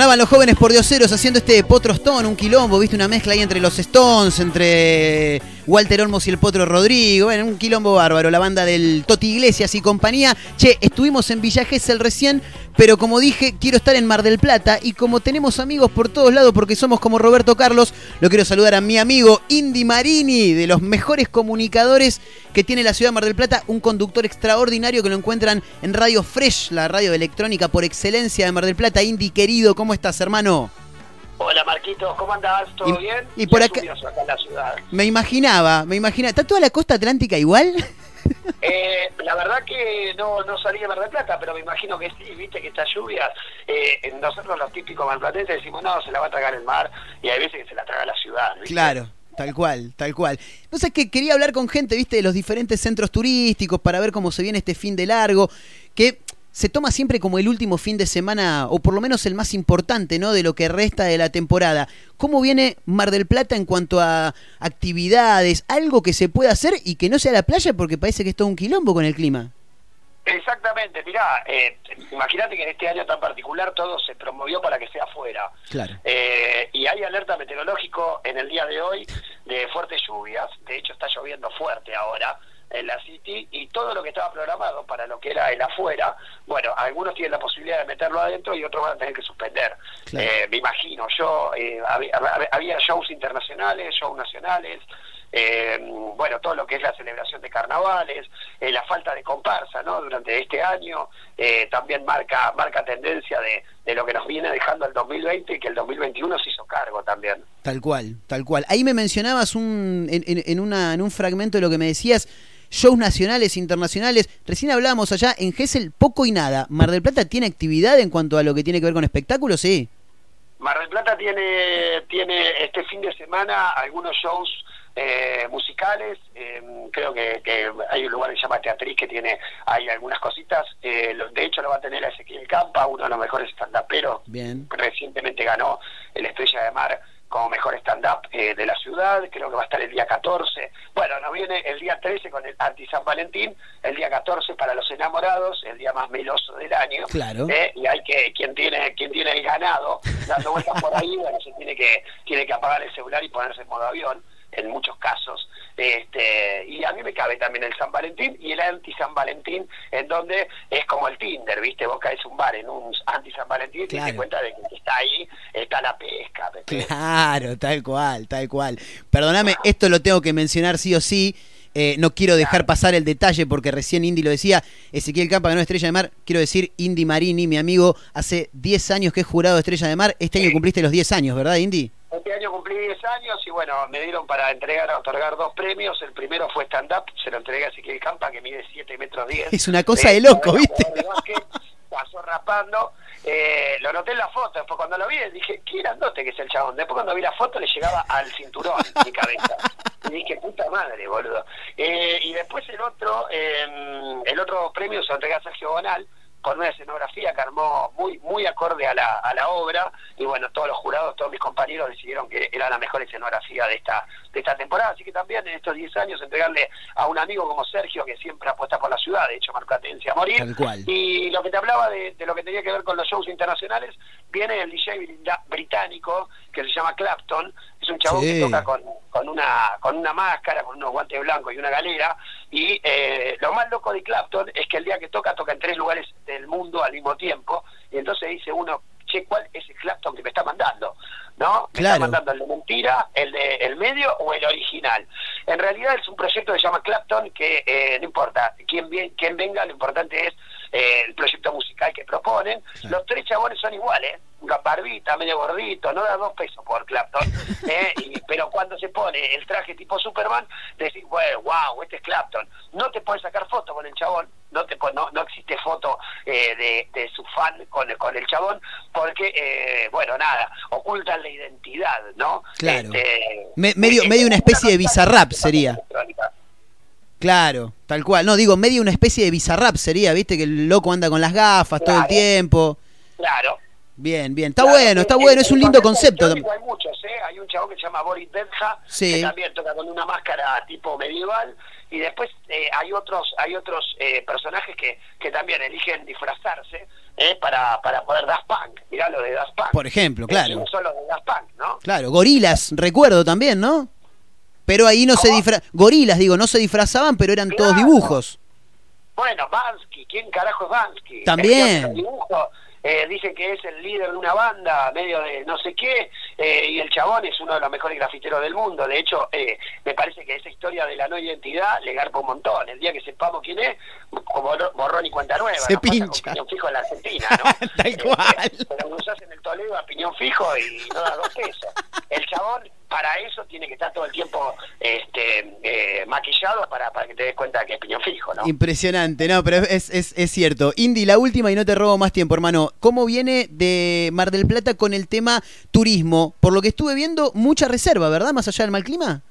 Sonaban los jóvenes por dioseros haciendo este Potro Stone, un quilombo, viste una mezcla ahí entre los Stones, entre Walter Olmos y el Potro Rodrigo, bueno, un quilombo bárbaro, la banda del Toti Iglesias y compañía. Che, estuvimos en Villa Gesell recién, pero como dije, quiero estar en Mar del Plata y como tenemos amigos por todos lados porque somos como Roberto Carlos, lo quiero saludar a mi amigo Indy Marini, de los mejores comunicadores que tiene la ciudad de Mar del Plata, un conductor extraordinario que lo encuentran en Radio Fresh, la radio electrónica por excelencia de Mar del Plata. Indy, querido, ¿cómo estás, hermano? Hola Marquitos, ¿cómo andás? ¿Todo Y- bien? y por acá- acá en la ciudad. Me imaginaba, me imaginaba. ¿Está toda la costa atlántica igual? Eh, la verdad que no, no salí de Mar del Plata, pero me imagino que sí, viste que estas lluvias, eh, nosotros los típicos marplatenses decimos, no, se la va a tragar el mar, y hay veces que se la traga la ciudad, ¿viste? Claro, tal cual, tal cual. No sé, que quería hablar con gente, viste, de los diferentes centros turísticos para ver cómo se viene este fin de largo, que se toma siempre como el último fin de semana, o por lo menos el más importante, ¿no? De lo que resta de la temporada. ¿Cómo viene Mar del Plata en cuanto a actividades? Algo que se pueda hacer y que no sea la playa porque parece que es todo un quilombo con el clima. Exactamente, mirá, eh, imagínate que en este año tan particular todo se promovió para que sea afuera. Claro. Eh, y hay alerta meteorológico en el día de hoy de fuertes lluvias. De hecho, está lloviendo fuerte ahora en la City y todo lo que estaba programado para lo que era el afuera, bueno, algunos tienen la posibilidad de meterlo adentro y otros van a tener que suspender. Claro. Eh, me imagino, yo, eh, había, shows internacionales, shows nacionales. eh, bueno, todo lo que es la celebración de carnavales, eh, la falta de comparsa, ¿no? Durante este año eh, también marca marca tendencia de, de lo que nos viene dejando el 2020 y que el 2021 se hizo cargo también. Tal cual, tal cual. Ahí me mencionabas un, en- en una, en un fragmento de lo que me decías, shows nacionales, internacionales. Recién hablábamos allá en Gessel, poco y nada. ¿Mar del Plata tiene actividad en cuanto a lo que tiene que ver con espectáculos? Sí. Mar del Plata tiene, tiene este fin de semana algunos shows eh, musicales. eh, creo que, que hay un lugar que se llama Teatriz que tiene hay algunas cositas. eh, lo- de hecho, lo va a tener a Ezequiel Campa, uno de los mejores stand-uperos. Bien. Recientemente ganó el Estrella de Mar como mejor stand-up eh, de la ciudad. Creo que va a estar el día 14. Bueno, nos viene el día 13 con el anti-San Valentín, el día 14 para los enamorados, el día más meloso del año. Claro. Eh, y hay que quien tiene quien tiene el ganado dando vueltas por ahí bueno se tiene que tiene que apagar el celular y ponerse en modo avión en muchos casos este y a mí me cabe también el San Valentín y el anti San Valentín en donde es como el Tinder viste vos caes un bar en un anti San Valentín y te das cuenta de que está ahí está la pesca Pepe. Claro, tal cual, tal cual. Perdóname, esto lo tengo que mencionar sí o sí. Eh, no quiero dejar pasar el detalle porque recién Indy lo decía. Ezequiel Campa ganó Estrella de Mar. Quiero decir, Indy Marini, mi amigo, hace 10 años que es jurado de Estrella de Mar. Este año cumpliste los 10 años, ¿verdad, Indy? Este año cumplí 10 años y bueno, me dieron para entregar, otorgar dos premios. El primero fue stand-up, se lo entregué a Ezequiel Campa, que mide 7 metros 10. Es una cosa de loco, ¿viste? jugador de básquet, pasó rapando. Eh, lo noté en la foto, después cuando lo vi dije, qué grandote que es el chabón. Después cuando vi la foto le llegaba al cinturón mi cabeza. Y dije, puta madre, boludo. Eh, y después el otro, eh, el otro premio se lo entregué a Sergio Bonal con una escenografía que armó muy muy acorde a la, a la obra y bueno todos los jurados todos mis compañeros decidieron que era la mejor escenografía de esta de esta temporada. Así que también en estos 10 años entregarle a un amigo como Sergio que siempre apuesta por la ciudad de hecho marcó atencia a morir. Tal cual. y lo que te hablaba de, de lo que tenía que ver con los shows internacionales viene el DJ británico que se llama Clapton. Es un chabón Sí. que toca con, con una con una máscara con unos guantes blancos y una galera. Y eh, lo más loco de Clapton es que el día que toca toca en tres lugares del mundo al mismo tiempo. Y entonces dice uno che cuál es el Clapton que me está mandando no me Claro. está mandando el de mentira el de el medio o el original en realidad es un proyecto que se llama Clapton que eh, no importa quién bien quién venga lo importante es eh, el proyecto musical que proponen los tres chabones son iguales una barbita, medio gordito, no da dos pesos por Clapton, ¿eh? Y- pero cuando se pone el traje tipo Superman, decís, bueno, wow, este es Clapton. No te puedes sacar foto con el chabón, no te no, no existe foto eh, de, de su fan con, con el chabón, porque, eh, bueno, nada, ocultan la identidad, ¿no? Claro. Este, Me- medio, eh, medio una especie de bizarrap sería. Claro, tal cual. No, digo, medio una especie de bizarrap sería, viste, que el loco anda con las gafas todo el tiempo. Claro. Bien, bien. Está Claro, bueno, está eh, bueno, eh, es un lindo concepto. Hay muchos, ¿eh? Hay un chabón que se llama Boris Bedja, Sí. que también toca con una máscara tipo medieval, y después eh, hay otros hay otros eh, personajes que, que también eligen disfrazarse ¿eh? para, para poder Daft Punk. Mirá lo de Daft Punk. Por ejemplo, claro. No solo de Daft Punk, ¿no? Claro, gorilas, recuerdo también, ¿no? Pero ahí no se disfrazaban. Gorilas, digo, no se disfrazaban, pero eran todos dibujos. Bueno, Bansky, ¿quién carajo es Bansky? También. Eh, dicen que es el líder de una banda, medio de no sé qué, eh, y el chabón es uno de los mejores grafiteros del mundo. De hecho, eh, me parece que esa historia de la no identidad le garpa un montón. El día que sepamos quién es, borrón y cuenta nueva. Se pincha. Piñón fijo en la Argentina, ¿no? Tal Eh, cual. Pero lo usás en el Toledo a piñón fijo y no da dos pesos. El chabón, para eso, tiene que estar todo el tiempo este, eh, maquillado para, para que te des cuenta que es piñón fijo, ¿no? Impresionante, no, pero es, es, es cierto. Indy, la última y no te robo más tiempo, hermano. ¿Cómo viene de Mar del Plata con el tema turismo? Por lo que estuve viendo, mucha reserva, ¿verdad? Más allá del mal clima.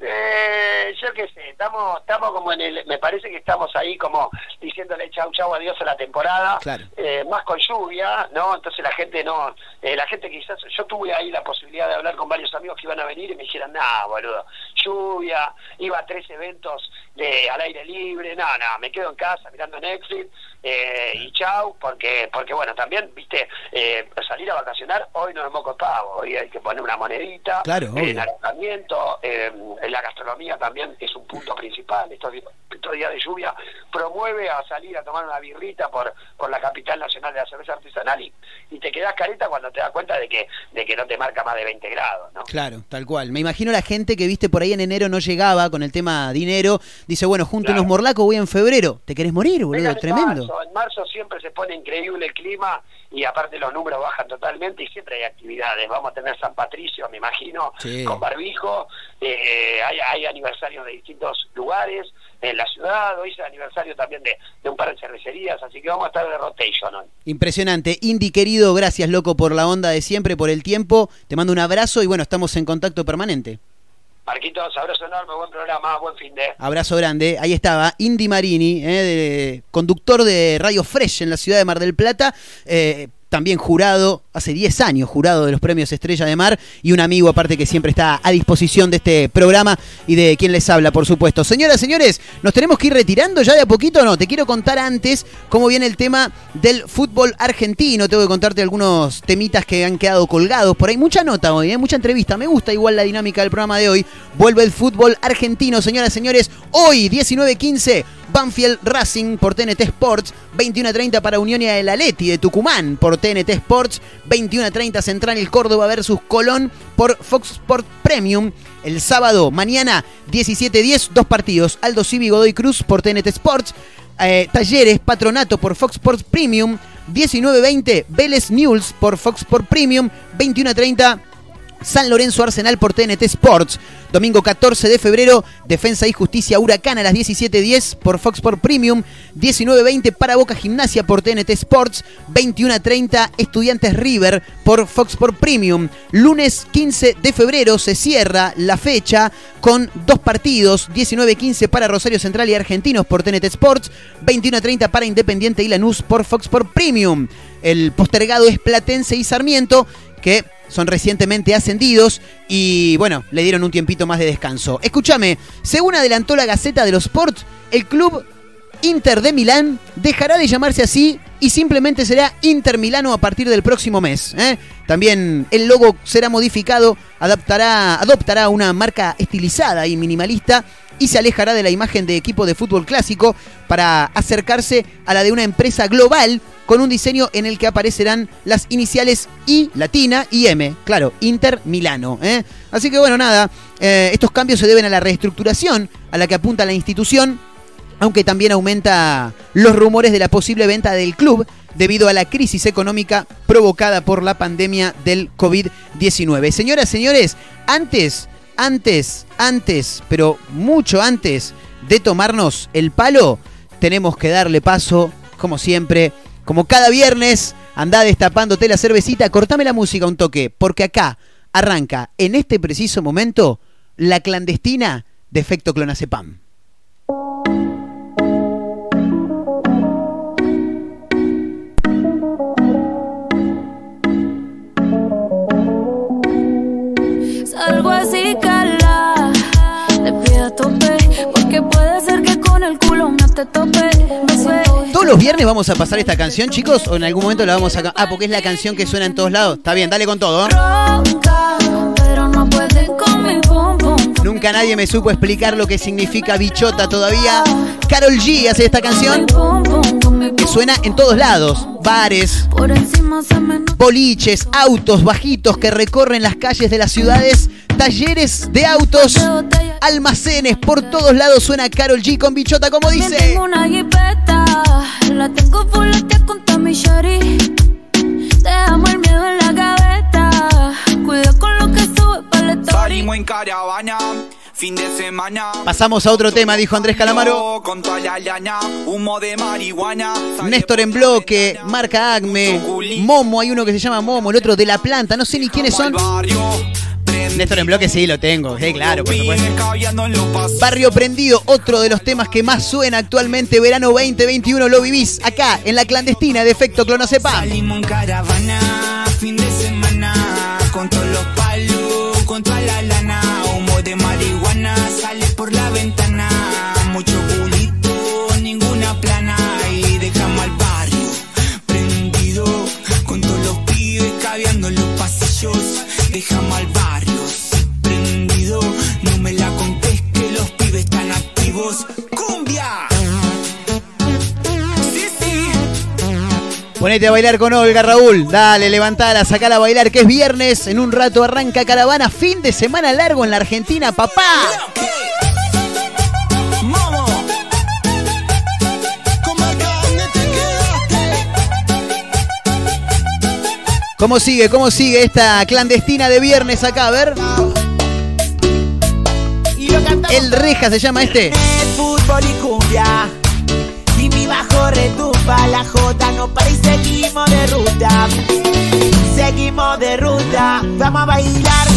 Eh, yo qué sé, estamos, estamos como en el, me parece que estamos ahí como diciéndole chau chau adiós a la temporada, Claro. eh, más con lluvia, ¿no? Entonces la gente no, eh, la gente quizás, yo tuve ahí la posibilidad de hablar con varios amigos que iban a venir y me dijeron, nah, boludo, lluvia, iba a tres eventos de al aire libre, no, no, me quedo en casa mirando Netflix eh, y chau, porque, porque bueno, también, viste, eh, salir a vacacionar, hoy no es moco de pavo, hoy hay que poner una monedita, Claro, en alojamiento, eh, la gastronomía también es un punto principal. Estos, días de lluvia promueve a salir a tomar una birrita por, por la capital nacional de la cerveza artesanal y, y te quedas careta cuando te das cuenta de que, de que no te marca más de 20 grados, ¿no? Claro, tal cual. Me imagino la gente que viste por ahí en enero no llegaba con el tema dinero. Dice, bueno, junto Claro. unos morlacos voy en febrero. ¿Te querés morir, boludo? Vengan en Tremendo. marzo, en marzo siempre se pone increíble el clima y aparte los números bajan totalmente y siempre hay actividades. Vamos a tener San Patricio, me imagino, Sí. con barbijo. Eh, hay, hay aniversarios de distintos lugares en la ciudad. Hoy es el aniversario también de, de un par de cervecerías, así que vamos a estar de rotation hoy. Impresionante. Indy, querido, gracias, loco, por la onda de siempre, por el tiempo. Te mando un abrazo y bueno, estamos en contacto permanente. Marquitos, abrazo enorme, buen programa, buen fin de... Abrazo grande. Ahí estaba Indy Marini, eh, de- conductor de Radio Fresh en la ciudad de Mar del Plata. eh, también jurado, hace 10 años jurado de los premios Estrella de Mar y un amigo aparte que siempre está a disposición de este programa y de quien les habla, por supuesto. Señoras, señores, nos tenemos que ir retirando ya de a poquito, no, te quiero contar antes cómo viene el tema del fútbol argentino, tengo que contarte algunos temitas que han quedado colgados por ahí, mucha nota hoy, ¿eh? mucha entrevista, me gusta igual la dinámica del programa de hoy, vuelve el fútbol argentino, señoras, señores, hoy 19.15. Banfield Racing por TNT Sports, 21.30 para Unión y el Aleti de Tucumán por TNT Sports, 21.30 Central el Córdoba versus Colón por Fox Sport Premium. El sábado, mañana 17.10, dos partidos, Aldo Civi Godoy Cruz por TNT Sports, eh, Talleres Patronato por Fox Sports Premium, 19.20 Vélez News por Fox Sport Premium, 21.30 San Lorenzo Arsenal por TNT Sports. Domingo 14 de febrero, Defensa y Justicia Huracán a las 17.10 por Fox Sport Premium. 19.20 para Boca Gimnasia por TNT Sports. 21.30 Estudiantes River por Fox Sport Premium. Lunes 15 de febrero se cierra la fecha con dos partidos. 19.15 para Rosario Central y Argentinos por TNT Sports. 21.30 para Independiente y Lanús por Fox Sport Premium. El postergado es Platense y Sarmiento que son recientemente ascendidos y bueno, le dieron un tiempito más de descanso. Escúchame, según adelantó la Gaceta de los Sports, el club Inter de Milán dejará de llamarse así y simplemente será Inter Milano a partir del próximo mes. ¿eh? También el logo será modificado, adaptará, adoptará una marca estilizada y minimalista y se alejará de la imagen de equipo de fútbol clásico para acercarse a la de una empresa global con un diseño en el que aparecerán las iniciales I latina y M, claro, Inter Milano. ¿eh? Así que bueno, nada, eh, estos cambios se deben a la reestructuración a la que apunta la institución, aunque también aumenta los rumores de la posible venta del club debido a la crisis económica provocada por la pandemia del COVID-19. Señoras, señores, antes, antes, antes, pero mucho antes de tomarnos el palo, tenemos que darle paso, como siempre, como cada viernes, anda destapándote la cervecita, cortame la música un toque, porque acá arranca en este preciso momento la clandestina de efecto clonazepam. Salgo así, cala, le pido a tope, porque puede ser que con el culo me te tope. ¿Todos los viernes vamos a pasar esta canción, chicos? ¿O en algún momento la vamos a... Ah, porque es la canción que suena en todos lados. Está bien, dale con todo. ¿eh? Ronca, pero no pueden con mi. Nunca nadie me supo explicar lo que significa bichota todavía. Carol G hace esta canción con mi que suena en todos lados. Bares, boliches, autos bajitos que recorren las calles de las ciudades, talleres de autos, almacenes, por todos lados suena Carol G con bichota como dice. tengo una jipeta, la tengo fuletea con Tommy Shari. Dejamos el miedo en la gaveta. Cuida con lo que Salimos en caravana, fin de semana. Pasamos a otro tema, dijo Andrés Calamaro. Con toda la lana, humo de marihuana. Néstor en bloque, marca Acme, Momo, hay uno que se llama Momo, el otro de la planta, no sé ni quiénes son. Néstor en bloque sí lo tengo, sí, claro, por supuesto. Barrio Prendido, otro de los temas que más suena actualmente, verano 2021, lo vivís acá en la clandestina de efecto clonazepam. Salimos en caravana, fin de semana. Con todos los Ponete a bailar con Olga, Raúl. Dale, levantala, sacala a bailar, que es viernes. En un rato arranca caravana, fin de semana largo en la Argentina, papá. ¿Cómo sigue? ¿Cómo sigue esta clandestina de viernes acá? A ver. El Reja se llama este. fútbol y cumbia. Y mi bajo retumba, la jota no para y seguimos de ruta. Seguimos de ruta, vamos a bailar.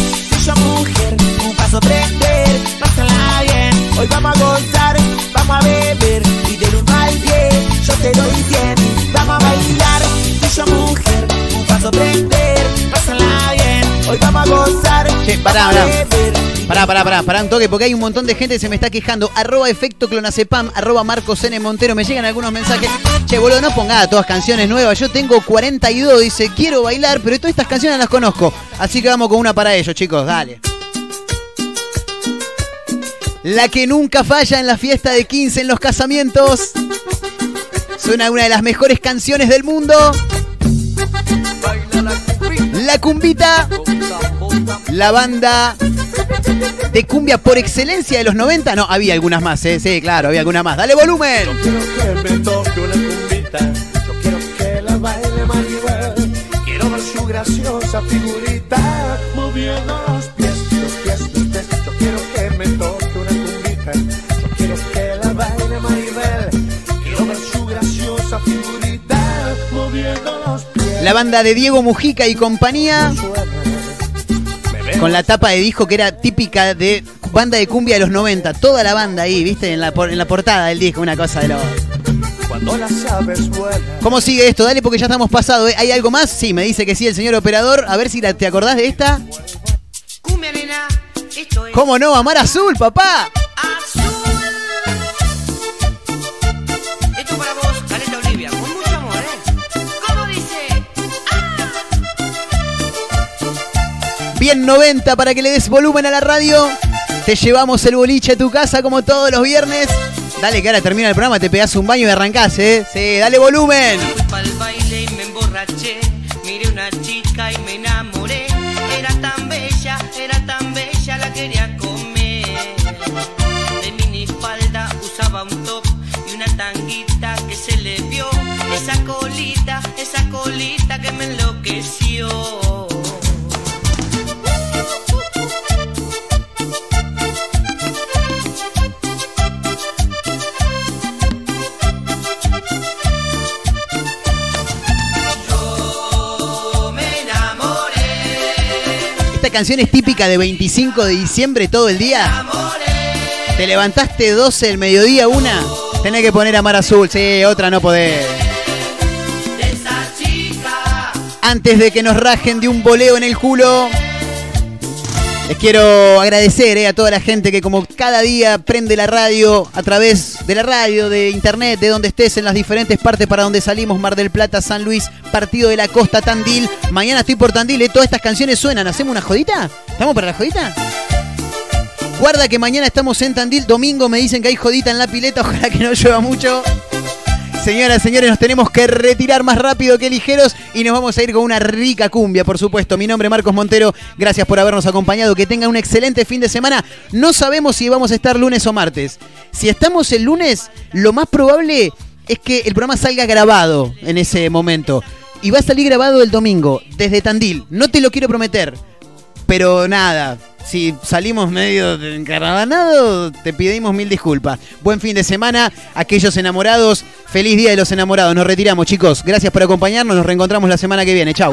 Yo mujer, un paso prender, pásala bien. Hoy vamos a gozar, vamos a beber y del uno al diez yo te doy cien. Vamos a bailar, yo mujer, un paso prender, pásala bien. Hoy vamos a gozar, Che, pará, pará. Pará, pará, pará, pará un toque, porque hay un montón de gente que se me está quejando. Arroba efecto clonazepam, arroba Marcos N. Montero. Me llegan algunos mensajes. Che, boludo, no ponga todas canciones nuevas. Yo tengo 42, dice, quiero bailar, pero todas estas canciones las conozco. Así que vamos con una para ellos, chicos, dale. La que nunca falla en la fiesta de 15 en los casamientos. Suena una de las mejores canciones del mundo. La cumbita. La banda de cumbia por excelencia de los 90. No, había algunas más, ¿eh? sí, claro, había algunas más. Dale volumen. que me toque una cumbita. Yo quiero que la baile Maribel. Quiero ver su graciosa figurita. Moviendo los pies, los pies, los pies. Yo quiero que me toque una cumbita. Yo quiero que la baile Maribel. Quiero ver su graciosa figurita moviendo los pies. La banda de Diego Mujica y compañía. Con la tapa de disco que era típica de banda de cumbia de los 90. Toda la banda ahí, viste, en la, por- en la portada del disco, una cosa de lo. Cuando las aves vuelan. ¿Cómo sigue esto? Dale porque ya estamos pasados. ¿eh? ¿Hay algo más? Sí, me dice que sí el señor operador. A ver si la- te acordás de esta. Cumbia nena, esto es ¿Cómo no? Amar Azul, papá. Bien 90 para que le des volumen a la radio. Te llevamos el boliche a tu casa como todos los viernes. Dale que ahora termina el programa, te pegás un baño y arrancás, ¿eh? Sí, dale volumen. Pa'l baile y me emborraché. Miré una chica y me enamoré. Era tan bella, era tan bella, la quería comer. De minifalda usaba un top y una tanguita que se le vio. Esa colita, esa colita Esta canción es típica de 25 de diciembre todo el día. Te levantaste 12 del mediodía, una. Tenés que poner Amar Azul, sí, otra no podés. Antes de que nos rajen de un boleo en el culo. Les quiero agradecer eh, a toda la gente que como cada día prende la radio a través de la radio, de internet, de donde estés, en las diferentes partes para donde salimos, Mar del Plata, San Luis, Partido de la Costa, Tandil. Mañana estoy por Tandil, eh, todas estas canciones suenan. ¿Hacemos una jodita? ¿Estamos para la jodita? Guarda que mañana estamos en Tandil, domingo me dicen que hay jodita en la pileta, ojalá que no llueva mucho. Señoras, señores, nos tenemos que retirar más rápido que ligeros y nos vamos a ir con una rica cumbia, por supuesto. Mi nombre es Marcos Montero, gracias por habernos acompañado. Que tengan un excelente fin de semana. No sabemos si vamos a estar lunes o martes. Si estamos el lunes, lo más probable es que el programa salga grabado en ese momento. Y va a salir grabado el domingo, desde Tandil. No te lo quiero prometer, pero nada, si salimos medio encaravanados, te pedimos mil disculpas. Buen fin de semana, aquellos enamorados, feliz día de los enamorados. Nos retiramos, chicos. Gracias por acompañarnos, nos reencontramos la semana que viene. Chau.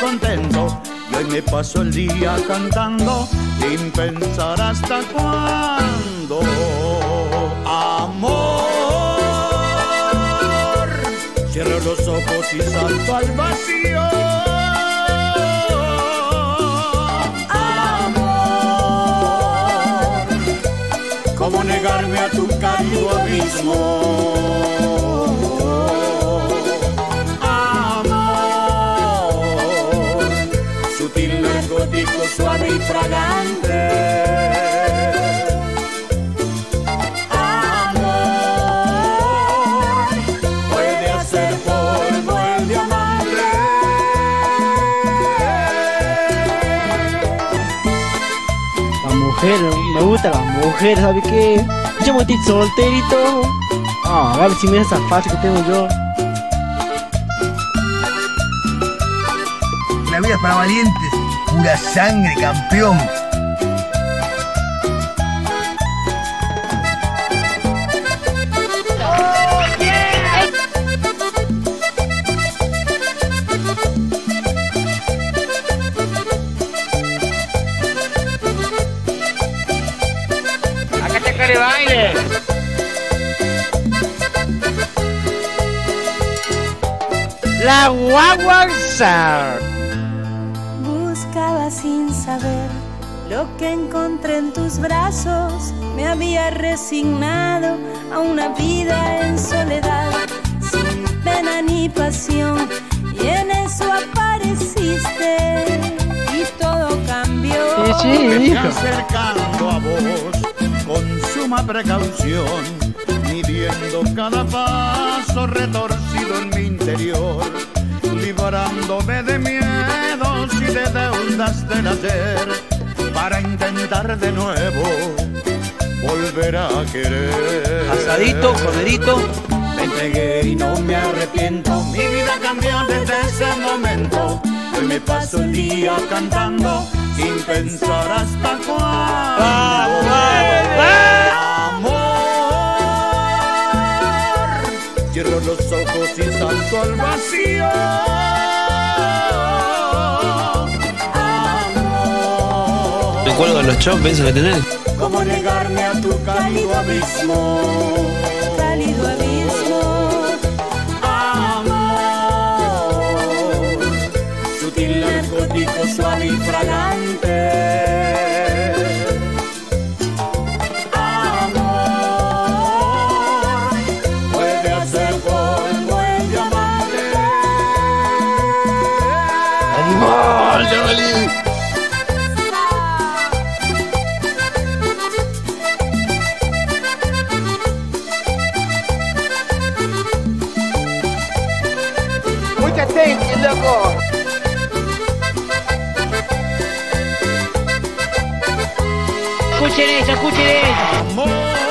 contento. Y hoy me paso el día cantando sin pensar hasta cuándo. Amor, cierro los ojos y salto al vacío. Amor, ¿cómo negarme a tu cálido abismo? Me gusta la mujer, ¿sabe qué? Yo me estoy solterito. Ah, a ver si mira esa fase que tengo yo. La vida es para valientes, pura sangre, campeón. baile. La guagua. Que encontré en tus brazos. Me había resignado a una vida en soledad, sin pena ni pasión. Y en eso apareciste y todo cambió. Me fui acercando a vos con suma precaución, midiendo cada paso retorcido en mi interior, librándome de miedos y de deudas del ayer, para intentar de nuevo volver a querer. Asadito, corderito. Me entregué y no me arrepiento, mi vida cambió desde ese momento. Hoy me paso el día cantando sin pensar hasta cuándo. Amor, cierro los ojos y salto al vacío. Me cuelgo los choppes que tenés. ¿Cómo negarme a tu cálido abismo? Cálido abismo. Amor, sutil narcótico suave y fragante. Escuchen eso, escuchen eso.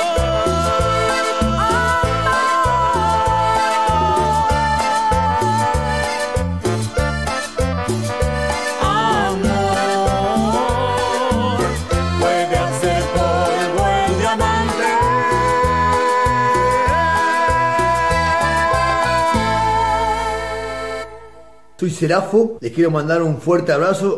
Amor, puede hacer polvo el diamante. Soy Serafo, les quiero mandar un fuerte abrazo